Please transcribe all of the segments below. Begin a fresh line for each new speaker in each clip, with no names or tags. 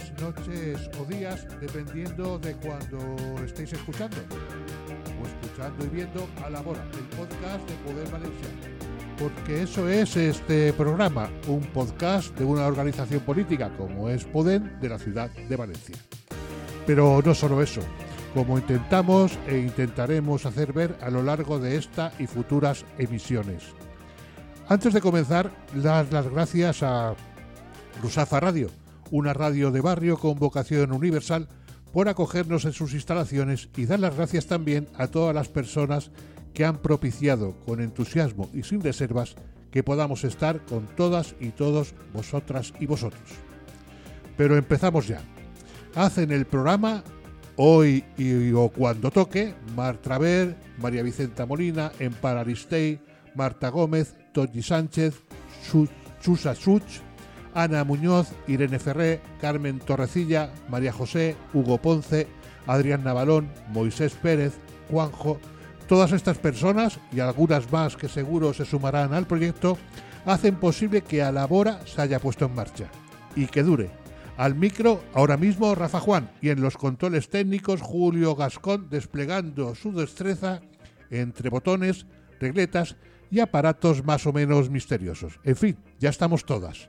tardes, noches o días, dependiendo de cuando estéis escuchando. O escuchando y viendo a la hora, el podcast de Poder Valencia. Porque eso es este programa, un podcast de una organización política como es Podem de la ciudad de Valencia. Pero no solo eso, como intentamos e intentaremos hacer ver a lo largo de esta y futuras emisiones. Antes de comenzar, las gracias a Rusafa Radio, una radio de barrio con vocación universal, por acogernos en sus instalaciones y dar las gracias también a todas las personas que han propiciado con entusiasmo y sin reservas que podamos estar con todas y todos vosotras y vosotros. Pero empezamos ya. Hacen el programa hoy y, o cuando toque Mar Traver, María Vicenta Molina, Empar Aristey, Marta Gómez, Toñi Sánchez, Chusa Such, Ana Muñoz, Irene Ferré, Carmen Torrecilla, María José, Hugo Ponce, Adrián Navalón, Moisés Pérez, Juanjo, todas estas personas y algunas más que seguro se sumarán al proyecto, hacen posible que a la Bora se haya puesto en marcha y que dure. Al micro, ahora mismo Rafa Juan y en los controles técnicos Julio Gascón desplegando su destreza entre botones, regletas y aparatos más o menos misteriosos. En fin, ya estamos todas.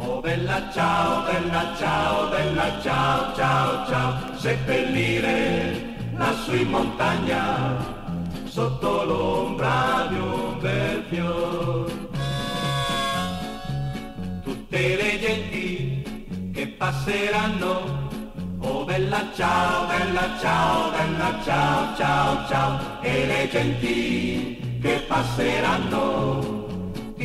Oh bella ciao, bella ciao, bella ciao, ciao, ciao, seppellire lassù in montagna, sotto l'ombra di un bel fior. Tutte le genti che passeranno, oh bella ciao, bella ciao, bella ciao, ciao, ciao, e le genti che passeranno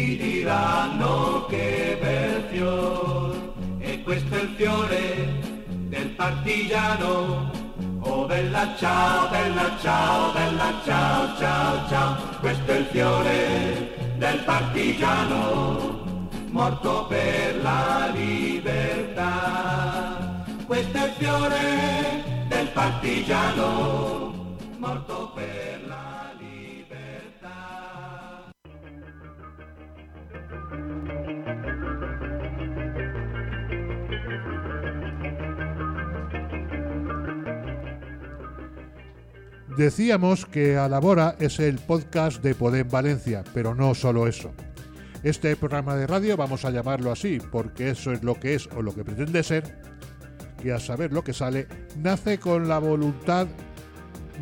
diranno che bel fior e questo è il fiore del partigiano. Oh bella ciao bella ciao bella ciao ciao ciao. Questo è il fiore del partigiano morto per la libertà. Questo è il fiore del partigiano morto per
Decíamos que Alabora es el podcast de Podem Valencia, pero no solo eso. Este programa de radio vamos a llamarlo así, porque eso es lo que es o lo que pretende ser, y a saber lo que sale, nace con la voluntad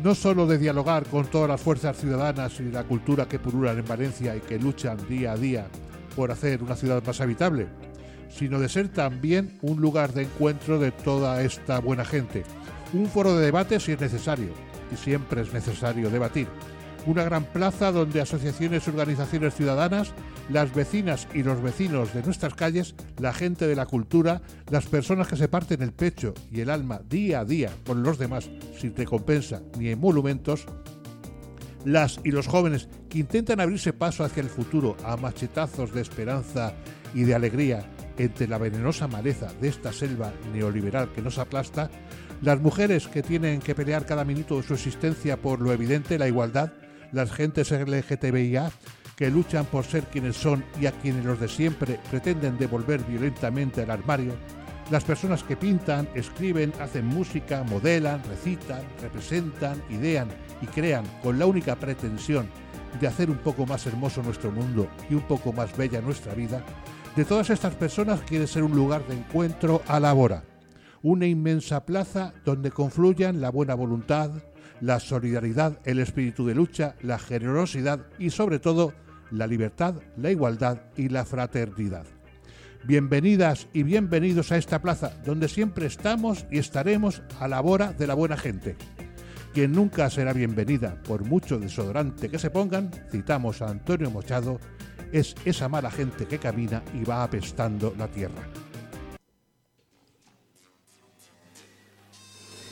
no solo de dialogar con todas las fuerzas ciudadanas y la cultura que pululan en Valencia y que luchan día a día por hacer una ciudad más habitable, sino de ser también un lugar de encuentro de toda esta buena gente, un foro de debate si es necesario, y siempre es necesario debatir. Una gran plaza donde asociaciones y organizaciones ciudadanas, las vecinas y los vecinos de nuestras calles, la gente de la cultura, las personas que se parten el pecho y el alma día a día con los demás sin recompensa ni emolumentos, las y los jóvenes que intentan abrirse paso hacia el futuro a machetazos de esperanza y de alegría entre la venenosa maleza de esta selva neoliberal que nos aplasta, las mujeres que tienen que pelear cada minuto de su existencia por lo evidente, la igualdad, las gentes LGTBIA que luchan por ser quienes son y a quienes los de siempre pretenden devolver violentamente al armario, las personas que pintan, escriben, hacen música, modelan, recitan, representan, idean y crean con la única pretensión de hacer un poco más hermoso nuestro mundo y un poco más bella nuestra vida, de todas estas personas quiere ser un lugar de encuentro a la hora
una inmensa plaza donde confluyan la buena voluntad, la solidaridad, el espíritu de lucha, la generosidad y sobre todo la libertad, la igualdad y la fraternidad. Bienvenidas y bienvenidos a esta plaza donde siempre estamos y estaremos a la hora de la buena gente. Quien nunca será bienvenida por mucho desodorante que se pongan, citamos a Antonio Mochado, es esa mala gente que camina y va apestando la tierra.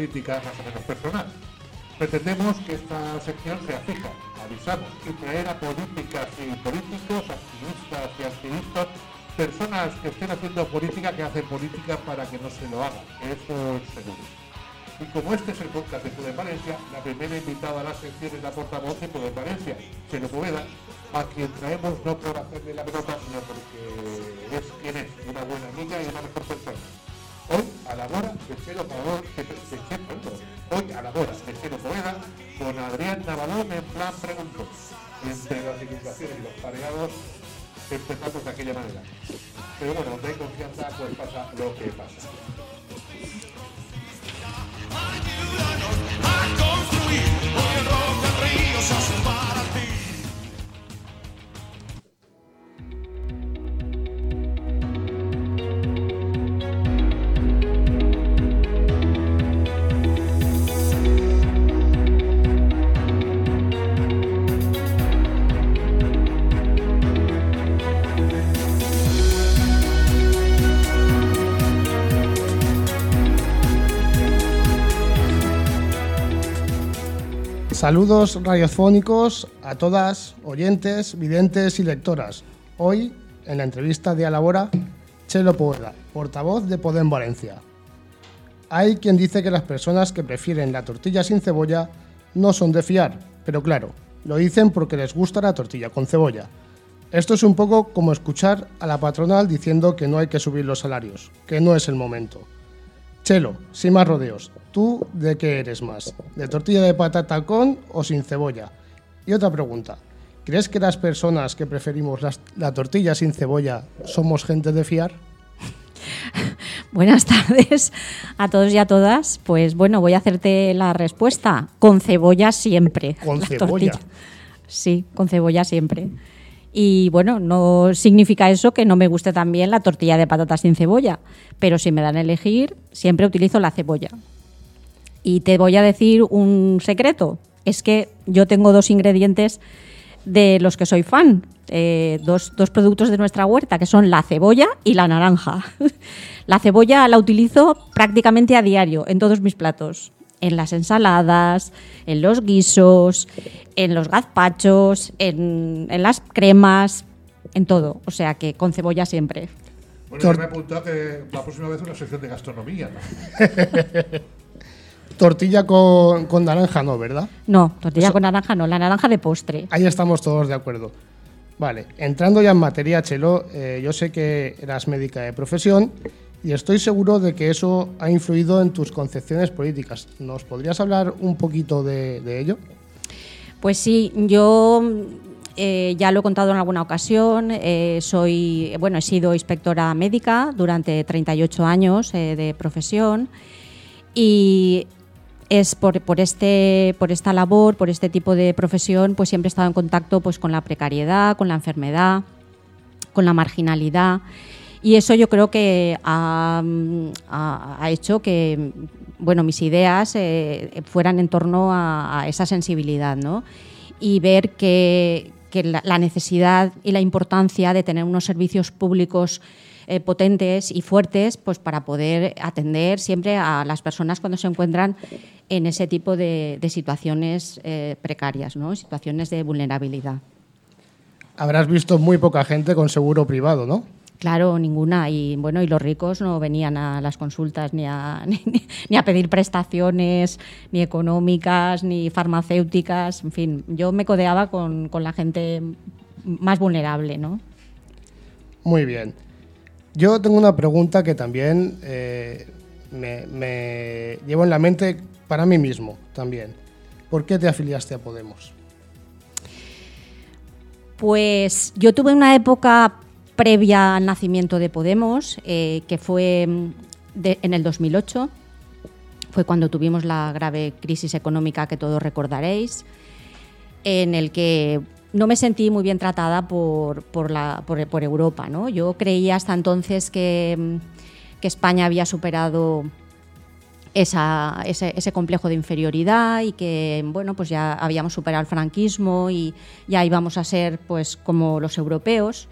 política, más o menos personal. Pretendemos que esta sección sea fija, avisamos, y traer a políticas y políticos, activistas y activistas, personas que estén haciendo política, que hacen política para que no se lo hagan, eso es seguro. Y como este es el podcast de Poder Valencia, la primera invitada a la sección es la portavoz de Poder Valencia, Chelo Poveda, a quien traemos no por hacerle la pelota, sino porque es quien es, una buena amiga y una mejor pareados, empezamos de aquella manera. Pero bueno, hay confianza, pues pasa lo que pasa.
Saludos radiofónicos a todas, oyentes, videntes y lectoras. Hoy, en la entrevista de Alabora, Chelo Poveda, portavoz de Podem Valencia. Hay quien dice que las personas que prefieren la tortilla sin cebolla no son de fiar, pero claro, lo dicen porque les gusta la tortilla con cebolla. Esto es un poco como escuchar a la patronal diciendo que no hay que subir los salarios, que no es el momento. Chelo, sin más rodeos, ¿tú de qué eres más? ¿De tortilla de patata con o sin cebolla? Y otra pregunta, ¿crees que las personas que preferimos las- la tortilla sin cebolla somos gente de fiar?
Buenas tardes a todos y a todas. Pues bueno, voy a hacerte la respuesta. Con cebolla siempre.
Con
La
cebolla.
tortilla. Sí, con cebolla siempre. Y bueno, no significa eso que no me guste también la tortilla de patatas sin cebolla, pero si me dan a elegir, siempre utilizo la cebolla. Y te voy a decir un secreto, es que yo tengo dos ingredientes de los que soy fan, eh, dos, dos productos de nuestra huerta, que son la cebolla y la naranja. la cebolla la utilizo prácticamente a diario en todos mis platos, en las ensaladas, en los guisos, en los gazpachos, en, en las cremas, en todo. O sea que con cebolla siempre.
Bueno, yo me he apuntado que la próxima vez una sección de gastronomía. ¿no?
Tortilla con, con naranja no, ¿verdad?
No, tortilla
Eso-
con naranja no, la naranja de postre.
Ahí estamos todos de acuerdo. Vale, entrando ya en materia, Chelo, eh, yo sé que eras médica de profesión y estoy seguro de que eso ha influido en tus concepciones políticas. ¿Nos podrías hablar un poquito de, de ello?
Pues sí, yo eh, ya lo he contado en alguna ocasión. eh, soy, bueno, he sido inspectora médica durante 38 años eh, de profesión y es por, por, este, por esta labor, por este tipo de profesión, pues siempre he estado en contacto pues, con la precariedad, con la enfermedad, con la marginalidad. Y eso yo creo que ha, ha hecho que bueno, mis ideas eh, fueran en torno a, esa sensibilidad, ¿no? Y ver que, la, necesidad y la importancia de tener unos servicios públicos eh, potentes y fuertes pues para poder atender siempre a las personas cuando se encuentran en ese tipo de, de situaciones eh, precarias, ¿no? situaciones de vulnerabilidad.
Habrás visto muy poca gente con seguro privado, ¿no?
Claro, ninguna. Y bueno, y los ricos no venían a las consultas ni a, ni, ni a pedir prestaciones, ni económicas, ni farmacéuticas. En fin, yo me codeaba con, con la gente más vulnerable, ¿no?
Muy bien. Yo tengo una pregunta que también eh, me, me llevo en la mente para mí mismo también. ¿Por qué te afiliaste a Podemos?
Pues yo tuve una época previa al nacimiento de Podemos, eh, que fue mm, de- en el 2008. Fue cuando tuvimos la grave crisis económica que todos recordaréis, en el que no me sentí muy bien tratada por, Europa. Yo creía hasta entonces que, mm, España había superado ese, ese complejo de inferioridad y que bueno pues ya habíamos superado el franquismo y ya íbamos a ser pues como los europeos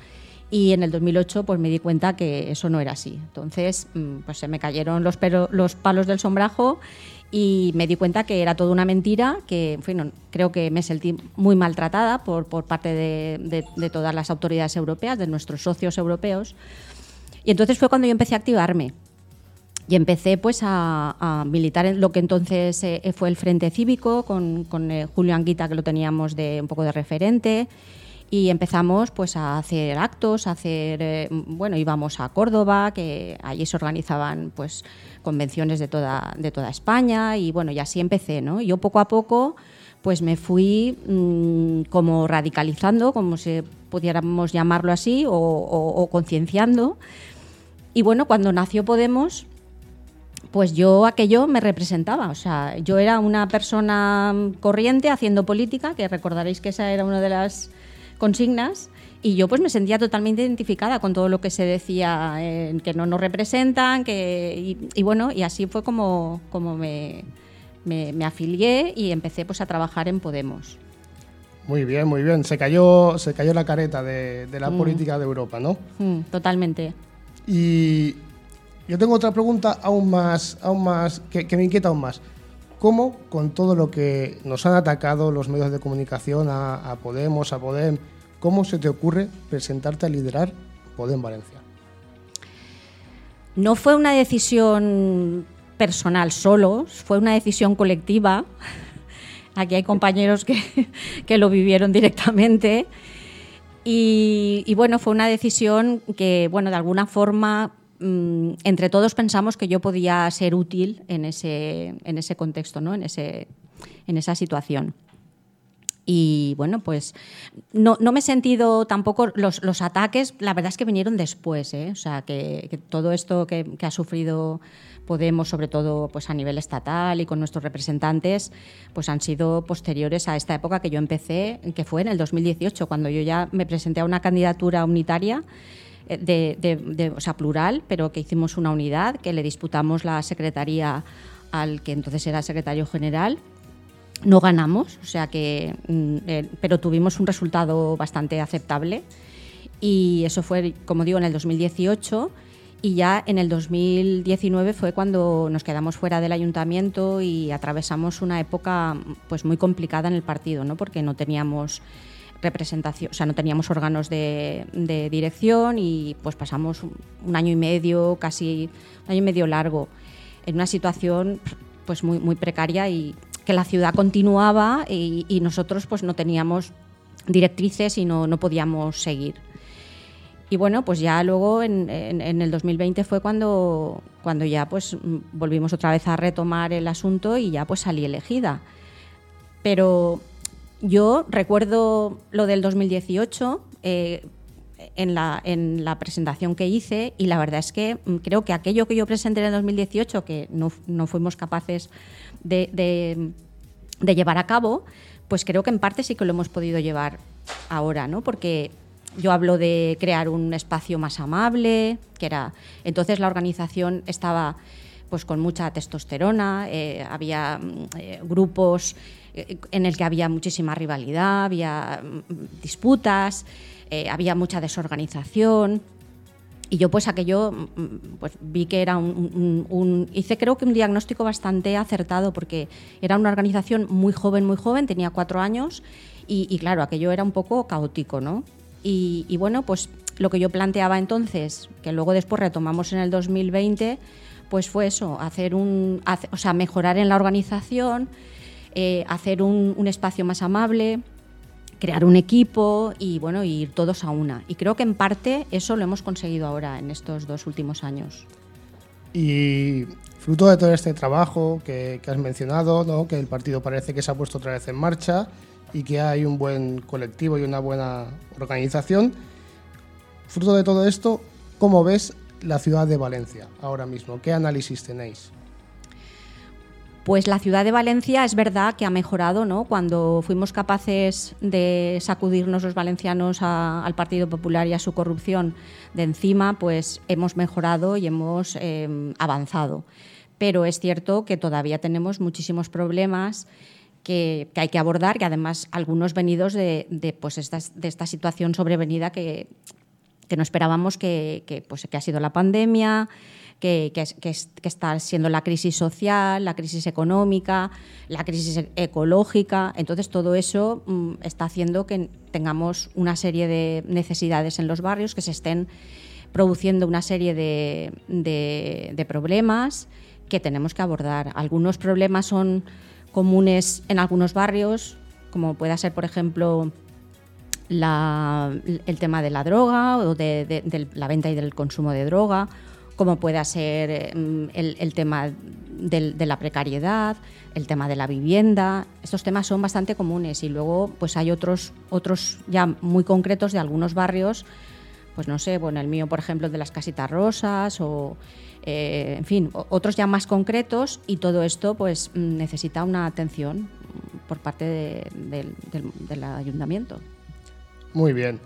y en el 2008 pues me di cuenta que eso no era así. Entonces mm, pues se me cayeron los, los palos del sombrajo y me di cuenta que era toda una mentira que en fin, creo que me sentí muy maltratada por, por parte de, de- de todas las autoridades europeas de nuestros socios europeos. Y entonces fue cuando yo empecé a activarme. Y empecé pues a, a militar en lo que entonces eh, fue el Frente Cívico con, con, eh, Julio Anguita que lo teníamos de un poco de referente y empezamos pues a hacer actos, a hacer eh, bueno íbamos a Córdoba que allí se organizaban pues convenciones de toda de toda España y bueno y así empecé, ¿no? Yo poco a poco pues me fui mm, como radicalizando, como si pudiéramos llamarlo así, o, o- concienciando. Y bueno, cuando nació Podemos, pues yo aquello me representaba. O sea, yo era una persona corriente haciendo política, que recordaréis que esa era una de las consignas, y yo pues me sentía totalmente identificada con todo lo que se decía, eh, que no nos representan, que, y, y bueno, y así fue como, como me, me- me afilié y empecé pues a trabajar en Podemos.
Muy bien, muy bien. Se cayó, se cayó la careta de, de la
Mm.
política de Europa, ¿no?
Mm, totalmente.
Y yo tengo otra pregunta aún más, aún más que, que me inquieta aún más. ¿Cómo, con todo lo que nos han atacado los medios de comunicación a, Podemos, a Podem, cómo se te ocurre presentarte a liderar Podem Valencia?
No fue una decisión personal solo, fue una decisión colectiva. Aquí hay compañeros que, que lo vivieron directamente. Y, y bueno, fue una decisión que, bueno, de alguna forma, mm, entre todos pensamos que yo podía ser útil en ese, en ese contexto, ¿no? en, ese, en esa situación. Y bueno, pues no, no me he sentido tampoco, los, los, ataques, la verdad es que vinieron después, ¿eh? o sea, que, todo esto que, que, ha sufrido Podemos, sobre todo pues a nivel estatal y con nuestros representantes, pues han sido posteriores a esta época que yo empecé, que fue en el 2018, cuando yo ya me presenté a una candidatura unitaria. Eh, de, de, de, o sea, plural, pero que hicimos una unidad, que le disputamos la secretaría al que entonces era secretario general no ganamos, o sea que, mm, eh, pero tuvimos un resultado bastante aceptable y eso fue, como digo, en el 2018 y ya en el 2019 fue cuando nos quedamos fuera del ayuntamiento y atravesamos una época pues muy complicada en el partido, ¿no? porque no teníamos representación, o sea, no teníamos órganos de, dirección y pues pasamos un año y medio, casi un año y medio largo, en una situación pues muy, muy precaria y que la ciudad continuaba y, nosotros pues no teníamos directrices y no, podíamos seguir. Y bueno, pues ya luego en, en, en, el 2020 fue cuando, cuando ya pues volvimos otra vez a retomar el asunto y ya pues salí elegida. Pero yo recuerdo lo del 2018 eh, en, la, en la presentación que hice y la verdad es que creo que aquello que yo presenté en el 2018, que no, no fuimos capaces de, llevar a cabo, pues creo que en parte sí que lo hemos podido llevar ahora, ¿no? Porque yo hablo de crear un espacio más amable, que era. Entonces la organización estaba pues con mucha testosterona, eh, había eh, grupos en el que había muchísima rivalidad, había mm, disputas, eh, había mucha desorganización. Y yo pues aquello mm, pues, vi que era un, un, un, Hice creo que un diagnóstico bastante acertado porque era una organización muy joven, muy joven, tenía cuatro años y, y claro, aquello era un poco caótico, ¿no? Y, y, bueno, pues lo que yo planteaba entonces, que luego después retomamos en el 2020, pues fue eso, hacer un, o sea, mejorar en la organización, eh, hacer un, espacio más amable, crear un equipo y bueno, ir todos a una. Y creo que en parte eso lo hemos conseguido ahora en estos dos últimos años.
Y fruto de todo este trabajo que, que has mencionado, ¿no? que el partido parece que se ha puesto otra vez en marcha y que hay un buen colectivo y una buena organización, fruto de todo esto, ¿cómo ves la ciudad de Valencia ahora mismo? ¿Qué análisis tenéis?
Pues la ciudad de Valencia es verdad que ha mejorado, ¿no? Cuando fuimos capaces de sacudirnos los valencianos al Partido Popular y a su corrupción de encima, pues hemos mejorado y hemos eh, avanzado. Pero es cierto que todavía tenemos muchísimos problemas que, hay que abordar, que además algunos venidos de, pues de esta situación sobrevenida que, que no esperábamos, que, pues, que ha sido la pandemia, que, que, está siendo la crisis social, la crisis económica, la crisis ecológica. Entonces, todo eso mm, está haciendo que tengamos una serie de necesidades en los barrios, que se estén produciendo una serie de, de problemas que tenemos que abordar. Algunos problemas son comunes en algunos barrios, como pueda ser, por ejemplo, la, el tema de la droga o de, de, la venta y del consumo de droga como pueda ser eh, el, el tema del, de la precariedad, el tema de la vivienda. Estos temas son bastante comunes y luego pues hay otros, otros ya muy concretos de algunos barrios, pues no sé, bueno, el mío por ejemplo de las casitas rosas o eh, en fin, otros ya más concretos y todo esto pues necesita una atención por parte de, de, del, del ayuntamiento.
Muy bien.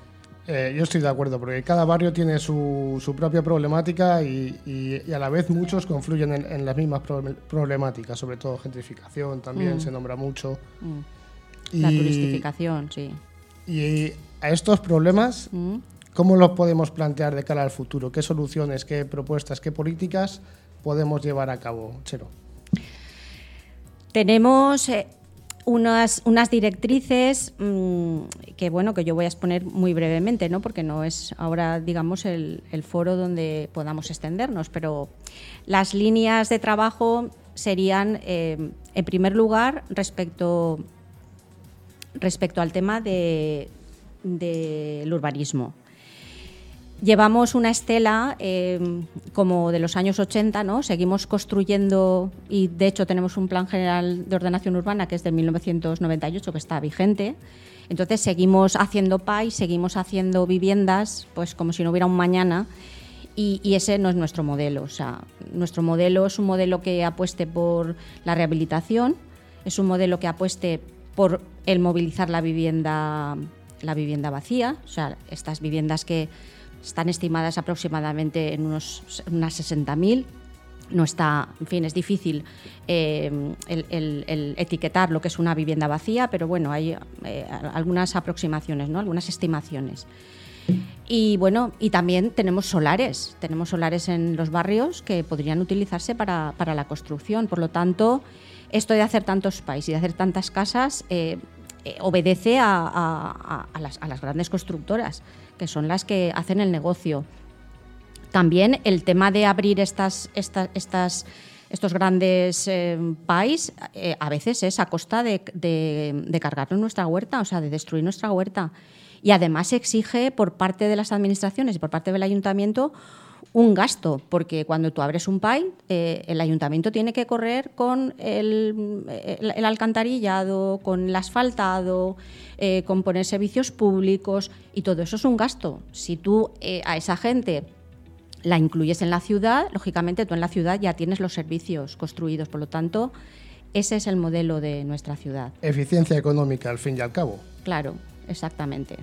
Eh, yo estoy de acuerdo, porque cada barrio tiene su, su propia problemática y, y, y, a la vez muchos confluyen en, en las mismas problemáticas, sobre todo gentrificación también mm. se nombra mucho.
Mm. La y, turistificación, sí.
Y a estos problemas, mm. ¿cómo los podemos plantear de cara al futuro? ¿Qué soluciones, qué propuestas, qué políticas podemos llevar a cabo, Chero?
Tenemos... Eh, unas, unas directrices mmm, que bueno que yo voy a exponer muy brevemente, ¿no? porque no es ahora digamos el, el, foro donde podamos extendernos, pero las líneas de trabajo serían eh, en primer lugar respecto respecto al tema del de, de urbanismo. Llevamos una estela eh, como de los años 80, ¿no? Seguimos construyendo y de hecho tenemos un plan general de ordenación urbana que es de 1998 que está vigente. Entonces seguimos haciendo PAI, seguimos haciendo viviendas, pues como si no hubiera un mañana. Y, y, ese no es nuestro modelo. O sea, nuestro modelo es un modelo que apueste por la rehabilitación, es un modelo que apueste por el movilizar la vivienda, la vivienda vacía, o sea, estas viviendas que están estimadas aproximadamente en unos, unas 60.000. No está, en fin, es difícil eh, el, etiquetar lo que es una vivienda vacía, pero bueno, hay eh, algunas aproximaciones, ¿no? algunas estimaciones. Y bueno, y también tenemos solares, tenemos solares en los barrios que podrían utilizarse para, para la construcción. Por lo tanto, esto de hacer tantos países y de hacer tantas casas eh, obedece a, a, las, a, las, grandes constructoras, que son las que hacen el negocio. También el tema de abrir estas, estos grandes eh, PAIs eh, a veces es a costa de, de, cargarnos nuestra huerta, o sea, de destruir nuestra huerta. Y además exige por parte de las administraciones y por parte del ayuntamiento un gasto, porque cuando tú abres un PAI, eh, el ayuntamiento tiene que correr con el, el, el alcantarillado, con el asfaltado, eh, con poner servicios públicos y todo eso es un gasto. Si tú eh, a esa gente la incluyes en la ciudad, lógicamente tú en la ciudad ya tienes los servicios construidos, por lo tanto, ese es el modelo de nuestra ciudad.
Eficiencia económica, al fin y al cabo.
Claro, exactamente.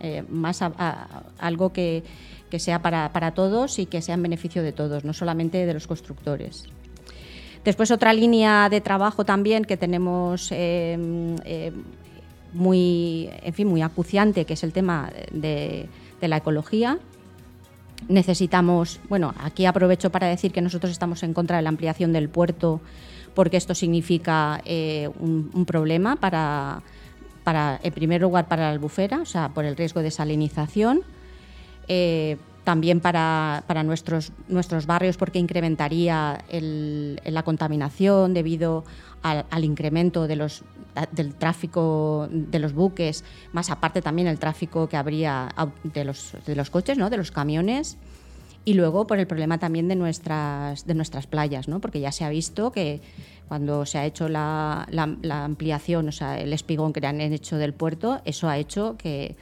Eh, más a, a, algo que, que sea para, para, todos y que sea en beneficio de todos, no solamente de los constructores. Después otra línea de trabajo también que tenemos eh, eh, muy, en fin, muy acuciante, que es el tema de, la ecología. Necesitamos, bueno, aquí aprovecho para decir que nosotros estamos en contra de la ampliación del puerto porque esto significa eh, un, un, problema para, para, en primer lugar, para la albufera, o sea, por el riesgo de salinización. Eh, también para, para, nuestros, nuestros barrios porque incrementaría el, la contaminación debido al, al, incremento de los, del tráfico de los buques, más aparte también el tráfico que habría de los, de los coches, ¿no? de los camiones. Y luego por el problema también de nuestras, de nuestras playas, ¿no? porque ya se ha visto que cuando se ha hecho la, la, la ampliación, o sea, el espigón que han hecho del puerto, eso ha hecho que,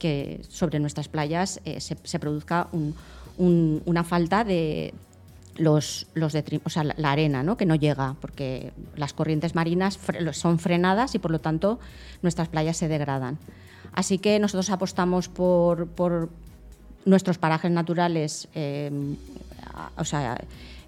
que sobre nuestras playas eh, se, produzca un, un, una falta de los, los o sea, la arena, ¿no? que no llega, porque las corrientes marinas son frenadas y por lo tanto nuestras playas se degradan. Así que nosotros apostamos por, nuestros parajes naturales, eh, o sea,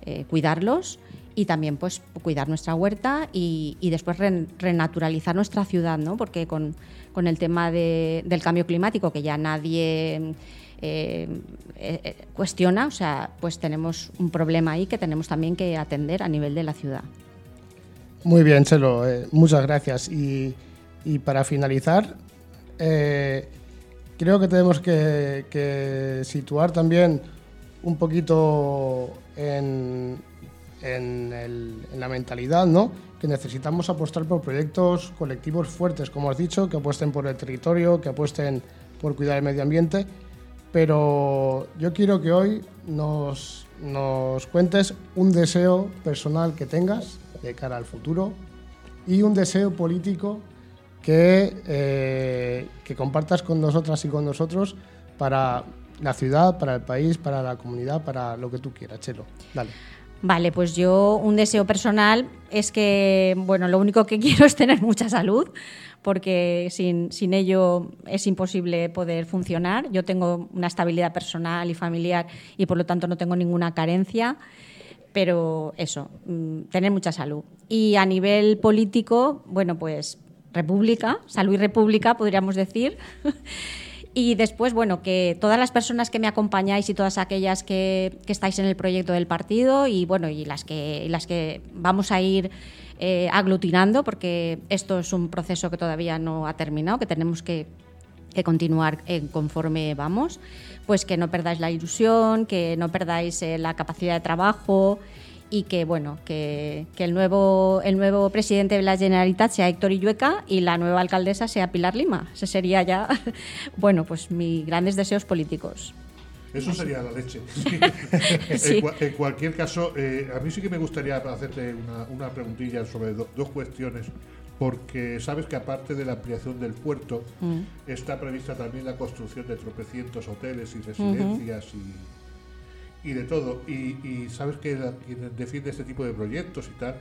eh, cuidarlos y también pues cuidar nuestra huerta y, después re, renaturalizar nuestra ciudad, ¿no? Porque con, con el tema de, del cambio climático que ya nadie eh, eh, cuestiona, o sea, pues tenemos un problema ahí que tenemos también que atender a nivel de la ciudad.
Muy bien, Chelo, eh, muchas gracias. Y, y para finalizar, eh, creo que tenemos que, situar también un poquito en, en, la mentalidad, ¿no? Que necesitamos apostar por proyectos colectivos fuertes, como has dicho, que apuesten por el territorio, que apuesten por cuidar el medio ambiente. Pero yo quiero que hoy nos, nos cuentes un deseo personal que tengas de cara al futuro y un deseo político que, eh, que compartas con nosotras y con nosotros para la ciudad, para el país, para la comunidad, para lo que tú quieras, Chelo. Dale.
Vale, pues yo un deseo personal es que, bueno, lo único que quiero es tener mucha salud, porque sin, sin ello es imposible poder funcionar. Yo tengo una estabilidad personal y familiar y por lo tanto no tengo ninguna carencia pero eso, mm, tener mucha salud. Y a nivel político, bueno, pues república, salud y república, podríamos decir. y después, bueno, que todas las personas que me acompañáis y todas aquellas que, estáis en el proyecto del partido y, bueno, y las que, las que vamos a ir eh, aglutinando, porque esto es un proceso que todavía no ha terminado, que tenemos que, que continuar eh, conforme vamos pues que no perdáis la ilusión, que no perdáis eh, la capacidad de trabajo y que bueno que, que, el nuevo el nuevo presidente de la Generalitat sea Héctor Illueca y la nueva alcaldesa sea Pilar Lima. Ese sería ya bueno pues mis grandes deseos políticos.
Eso sería la leche.
Sí.
en, cua- en cualquier caso, eh, a mí sí que me gustaría hacerte una, una preguntilla sobre do- dos cuestiones, porque sabes que aparte de la ampliación del puerto,
Mm.
está prevista también la construcción de tropecientos hoteles y residencias y, y de todo. Y, y sabes que la- quien defiende este tipo de proyectos y tal,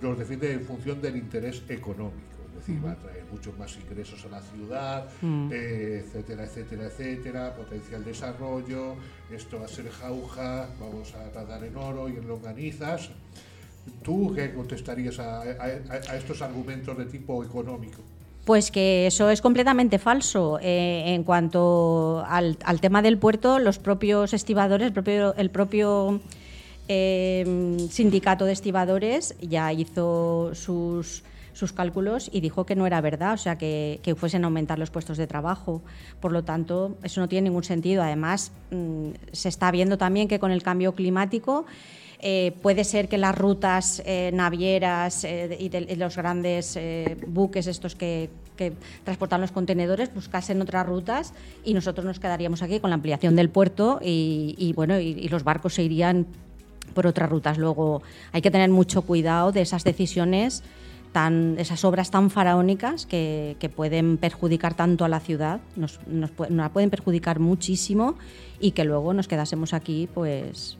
los defiende en función del interés económico. Es decir, va a traer muchos más ingresos a la ciudad, eh, etcétera, etcétera, etcétera, potencial desarrollo, esto va a ser jauja, vamos a nadar en oro y en longanizas. ¿Tú qué contestarías a, a- a- a estos argumentos de tipo económico?
Pues que eso es completamente falso. Eh, en cuanto al, tema del puerto, los propios estibadores, el propio, eh, sindicato de estibadores ya hizo sus, cálculos y dijo que no era verdad, o sea, que, que fuesen a aumentar los puestos de trabajo. Por lo tanto, eso no tiene ningún sentido. Además, mm, se está viendo también que con el cambio climático eh, puede ser que las rutas eh, navieras eh, y, los grandes buques estos que, transportan los contenedores buscasen otras rutas y nosotros nos quedaríamos aquí con la ampliación del puerto y, bueno y, los barcos se irían por otras rutas. Luego hay que tener mucho cuidado de esas decisiones tan, esas obras tan faraónicas que, pueden perjudicar tanto a la ciudad, nos, nos, nos la pueden perjudicar muchísimo y que luego nos quedásemos aquí pues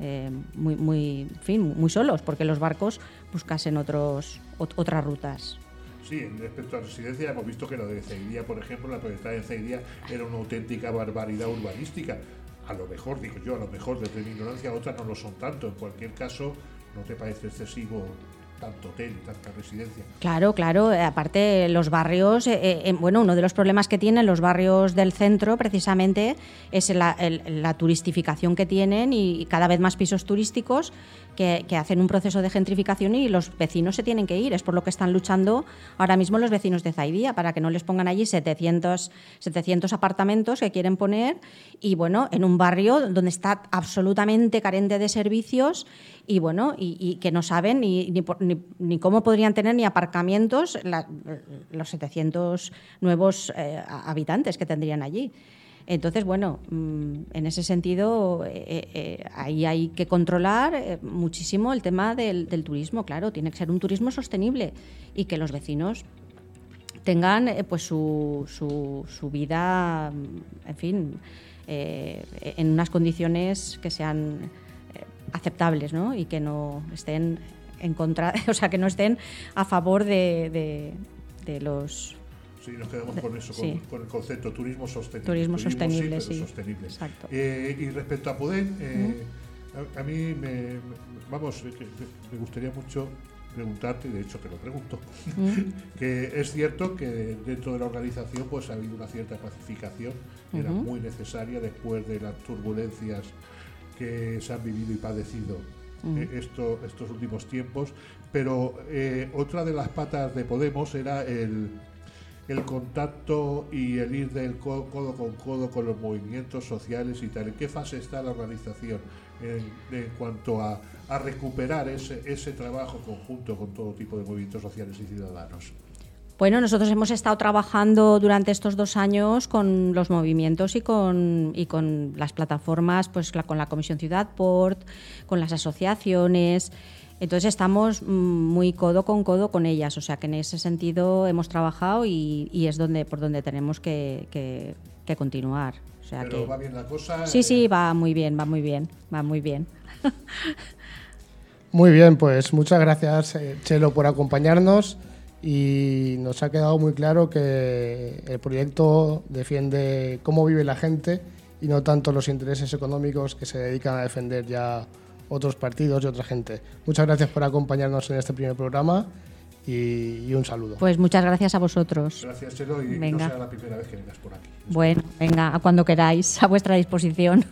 eh, muy, muy, fin, muy solos, porque los barcos buscasen otros, ot- otras rutas.
Sí, respecto a residencia hemos visto que lo de Ceidía, por ejemplo, la proyectada en Ceidía era una auténtica barbaridad urbanística. A lo mejor, digo yo, a lo mejor desde mi ignorancia otras no lo son tanto. En cualquier caso, ¿no te parece excesivo tanto hotel tanta residencia?
Claro, claro. eh, Aparte, los barrios, eh, eh, bueno, uno de los problemas que tienen los barrios del centro precisamente es la, turistificación que tienen y cada vez más pisos turísticos que, hacen un proceso de gentrificación y los vecinos se tienen que ir. Es por lo que están luchando ahora mismo los vecinos de Zaidía, para que no les pongan allí 700, 700 apartamentos que quieren poner y, bueno, en un barrio donde está absolutamente carente de servicios y, bueno, y, que no saben ni, ni, ni- ni cómo podrían tener ni aparcamientos los 700 nuevos eh, habitantes que tendrían allí. Entonces, bueno, mm, en ese sentido, eh, eh, ahí hay que controlar eh, muchísimo el tema del, turismo, claro, tiene que ser un turismo sostenible y que los vecinos tengan eh, pues su, su, vida, mm, en fin, eh, en unas condiciones que sean eh, aceptables, ¿no? Y que no estén en contra, o sea, que no estén a favor de los
Sí, nos quedamos con eso, con,
sí.
con el concepto turismo sostenible.
Turismo sostenible,
sí, pero
sí.
sostenible.
Exacto.
Eh, y respecto a Podem, eh, a, a mí me, vamos, eh, me gustaría mucho preguntarte, y de hecho te lo pregunto, que es cierto que dentro de la organización pues ha habido una cierta pacificación, era
Ujú.
muy necesaria después de las turbulencias que se han vivido y padecido esto- estos últimos tiempos, pero eh, otra de las patas de Podemos era el, el contacto y el ir del co- codo con codo con los movimientos sociales y tal. ¿En qué fase está la organización en, cuanto a, recuperar ese, trabajo conjunto con todo tipo de movimientos sociales y ciudadanos?
Bueno, nosotros hemos estado trabajando durante estos dos años con los movimientos y con, y con las plataformas, pues con la Comisión Ciudad Port, con las asociaciones. Entonces estamos mm, muy codo con codo con ellas, o sea que en ese sentido hemos trabajado y, y es donde por donde tenemos que, que- que continuar. O sea
Pero
que
va bien la cosa.
sí,
eh,
sí, va muy bien, va muy bien, va muy bien.
Muy bien, pues muchas gracias eh, Chelo por acompañarnos y nos ha quedado muy claro que el proyecto defiende cómo vive la gente y no tanto los intereses económicos que se dedican a defender ya otros partidos y otra gente. Muchas gracias por acompañarnos en este primer programa y, y un saludo.
Pues muchas gracias a vosotros.
Gracias, Chelo, y no
Venga.
sea la primera vez que vengas por aquí.
Bueno, venga, a cuando queráis, a vuestra disposición.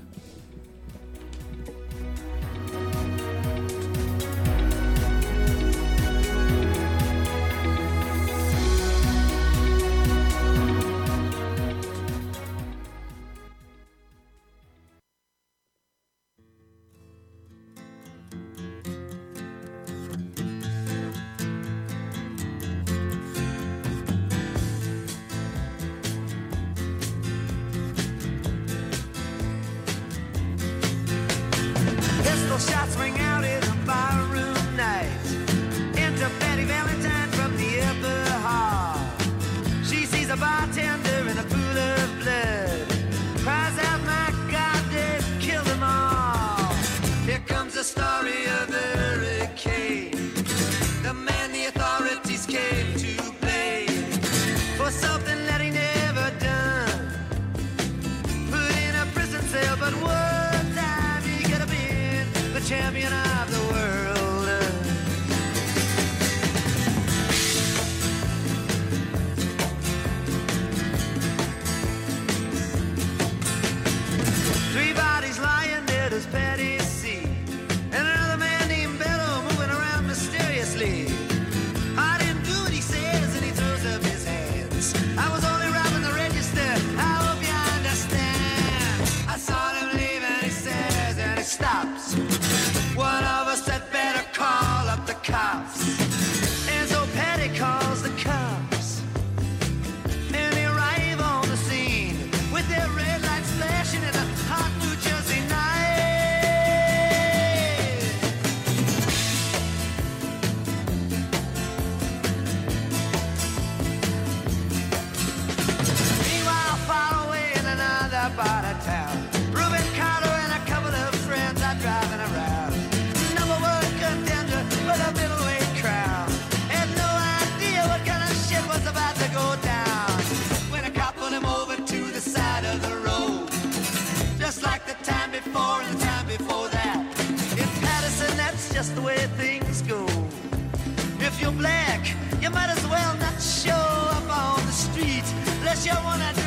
You wanna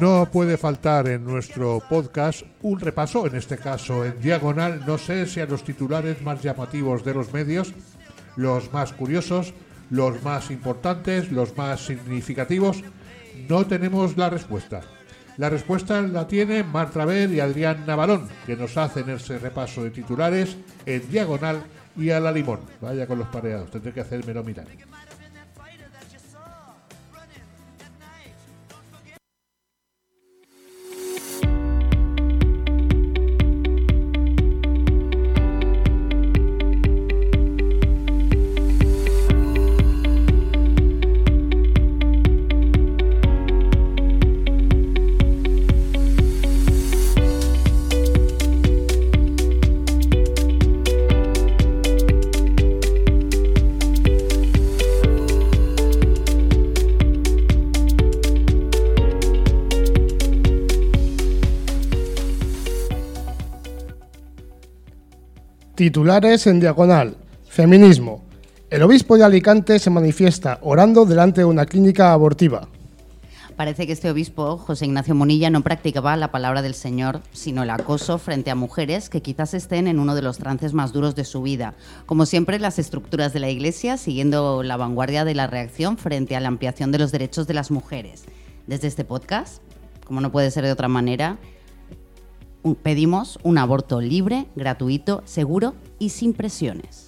No puede faltar en nuestro podcast un repaso, en este caso en diagonal, no sé si a los titulares más llamativos de los medios, los más curiosos, los más importantes, los más significativos. No tenemos la respuesta. La respuesta la tienen Marta Ver y Adrián Navarón, que nos hacen ese repaso de titulares en diagonal y a la limón. Vaya con los pareados, tendré que hacérmelo mirar.
Titulares en diagonal. Feminismo. El obispo de Alicante se manifiesta orando delante de una clínica abortiva.
Parece que este obispo, José Ignacio Monilla, no practicaba la palabra del Señor, sino el acoso frente a mujeres que quizás estén en uno de los trances más duros de su vida. Como siempre, las estructuras de la Iglesia siguiendo la vanguardia de la reacción frente a la ampliación de los derechos de las mujeres. Desde este podcast, como no puede ser de otra manera, pedimos un aborto libre, gratuito, seguro y sin presiones.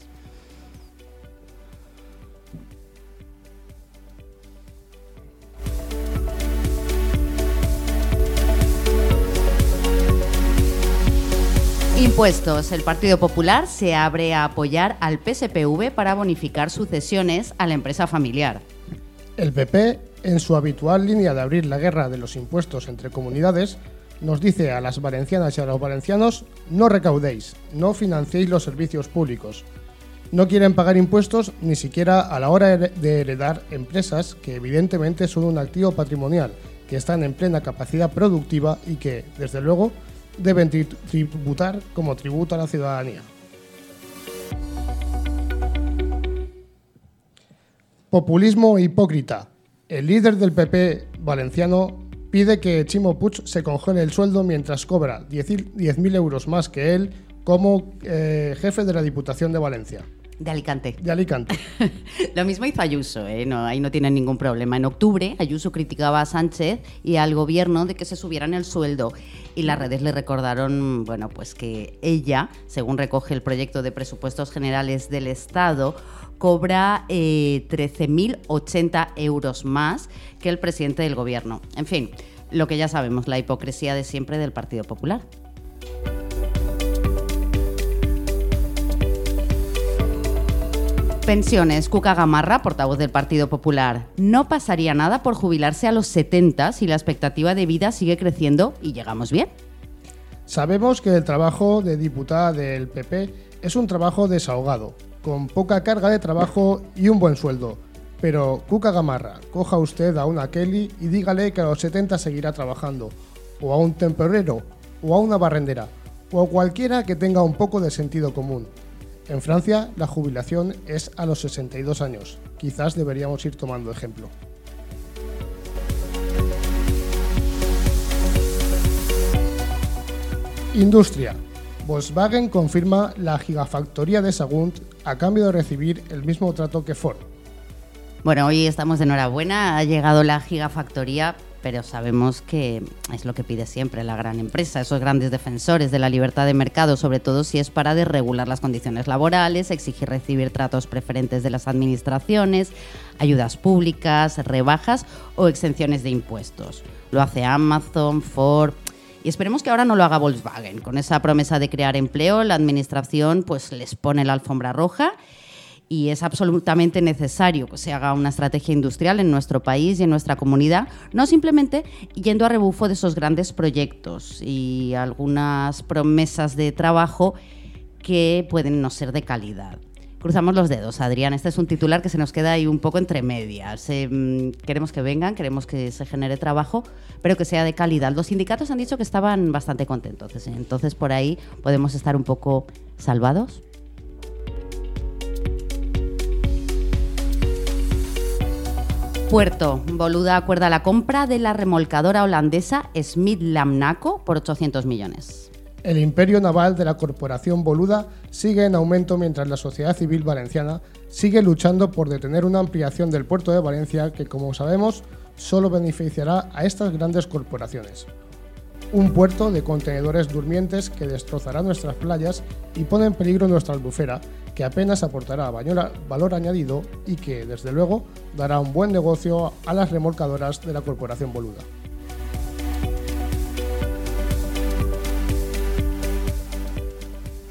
Impuestos. El Partido Popular se abre a apoyar al PSPV para bonificar sucesiones a la empresa familiar.
El PP, en su habitual línea de abrir la guerra de los impuestos entre comunidades, nos dice a las valencianas y a los valencianos, no recaudéis, no financiéis los servicios públicos. No quieren pagar impuestos ni siquiera a la hora de heredar empresas que evidentemente son un activo patrimonial, que están en plena capacidad productiva y que, desde luego, deben tributar como tributo a la ciudadanía. Populismo e hipócrita. El líder del PP valenciano pide que Chimo Puig se congele el sueldo mientras cobra 10.000 10.000 euros más que él como eh, jefe de la Diputación de Valencia,
De Alicante.
de Alicante.
Lo mismo hizo Ayuso, ¿eh? no, ahí no tienen ningún problema. En octubre, Ayuso criticaba a Sánchez y al gobierno de que se subieran el sueldo. Y las redes le recordaron, bueno, pues que ella, según recoge el proyecto de presupuestos generales del Estado, cobra eh, 13.080 euros más que el presidente del gobierno. En fin, lo que ya sabemos, la hipocresía de siempre del Partido Popular. Pensiones. Cuca Gamarra, portavoz del Partido Popular. No pasaría nada por jubilarse a los 70 si la expectativa de vida sigue creciendo y llegamos bien.
Sabemos que el trabajo de diputada del PP es un trabajo desahogado, con poca carga de trabajo y un buen sueldo. Pero, Cuca Gamarra, coja usted a una Kelly y dígale que a los 70 seguirá trabajando, o a un temporero, o a una barrendera, o a cualquiera que tenga un poco de sentido común. En Francia, la jubilación es a los 62 años. Quizás deberíamos ir tomando ejemplo. Industria. Volkswagen confirma la gigafactoría de Sagunt a cambio de recibir el mismo trato que Ford.
Bueno, hoy estamos de enhorabuena, ha llegado la gigafactoría, pero sabemos que es lo que pide siempre la gran empresa, esos grandes defensores de la libertad de mercado, sobre todo si es para desregular las condiciones laborales, exigir recibir tratos preferentes de las administraciones, ayudas públicas, rebajas o exenciones de impuestos. Lo hace Amazon, Ford, y esperemos que ahora no lo haga Volkswagen. Con esa promesa de crear empleo, la administración pues les pone la alfombra roja y es absolutamente necesario que se haga una estrategia industrial en nuestro país y en nuestra comunidad, no simplemente yendo a rebufo de esos grandes proyectos y algunas promesas de trabajo que pueden no ser de calidad. Cruzamos los dedos, Adrián. Este es un titular que se nos queda ahí un poco entre medias. Eh, mm, queremos que vengan, queremos que se genere trabajo, pero que sea de calidad. Los sindicatos han dicho que estaban bastante contentos. Entonces, por ahí podemos estar un poco salvados. Puerto. Boluda acuerda la compra de la remolcadora holandesa Smith Lamnaco por 800 millones.
El imperio naval de la corporación Boluda sigue en aumento mientras la sociedad civil valenciana sigue luchando por detener una ampliación del puerto de Valencia que, como sabemos, solo beneficiará a estas grandes corporaciones. Un puerto de contenedores durmientes que destrozará nuestras playas y pone en peligro nuestra albufera, que apenas aportará valor añadido y que, desde luego, dará un buen negocio a las remolcadoras de la corporación Boluda.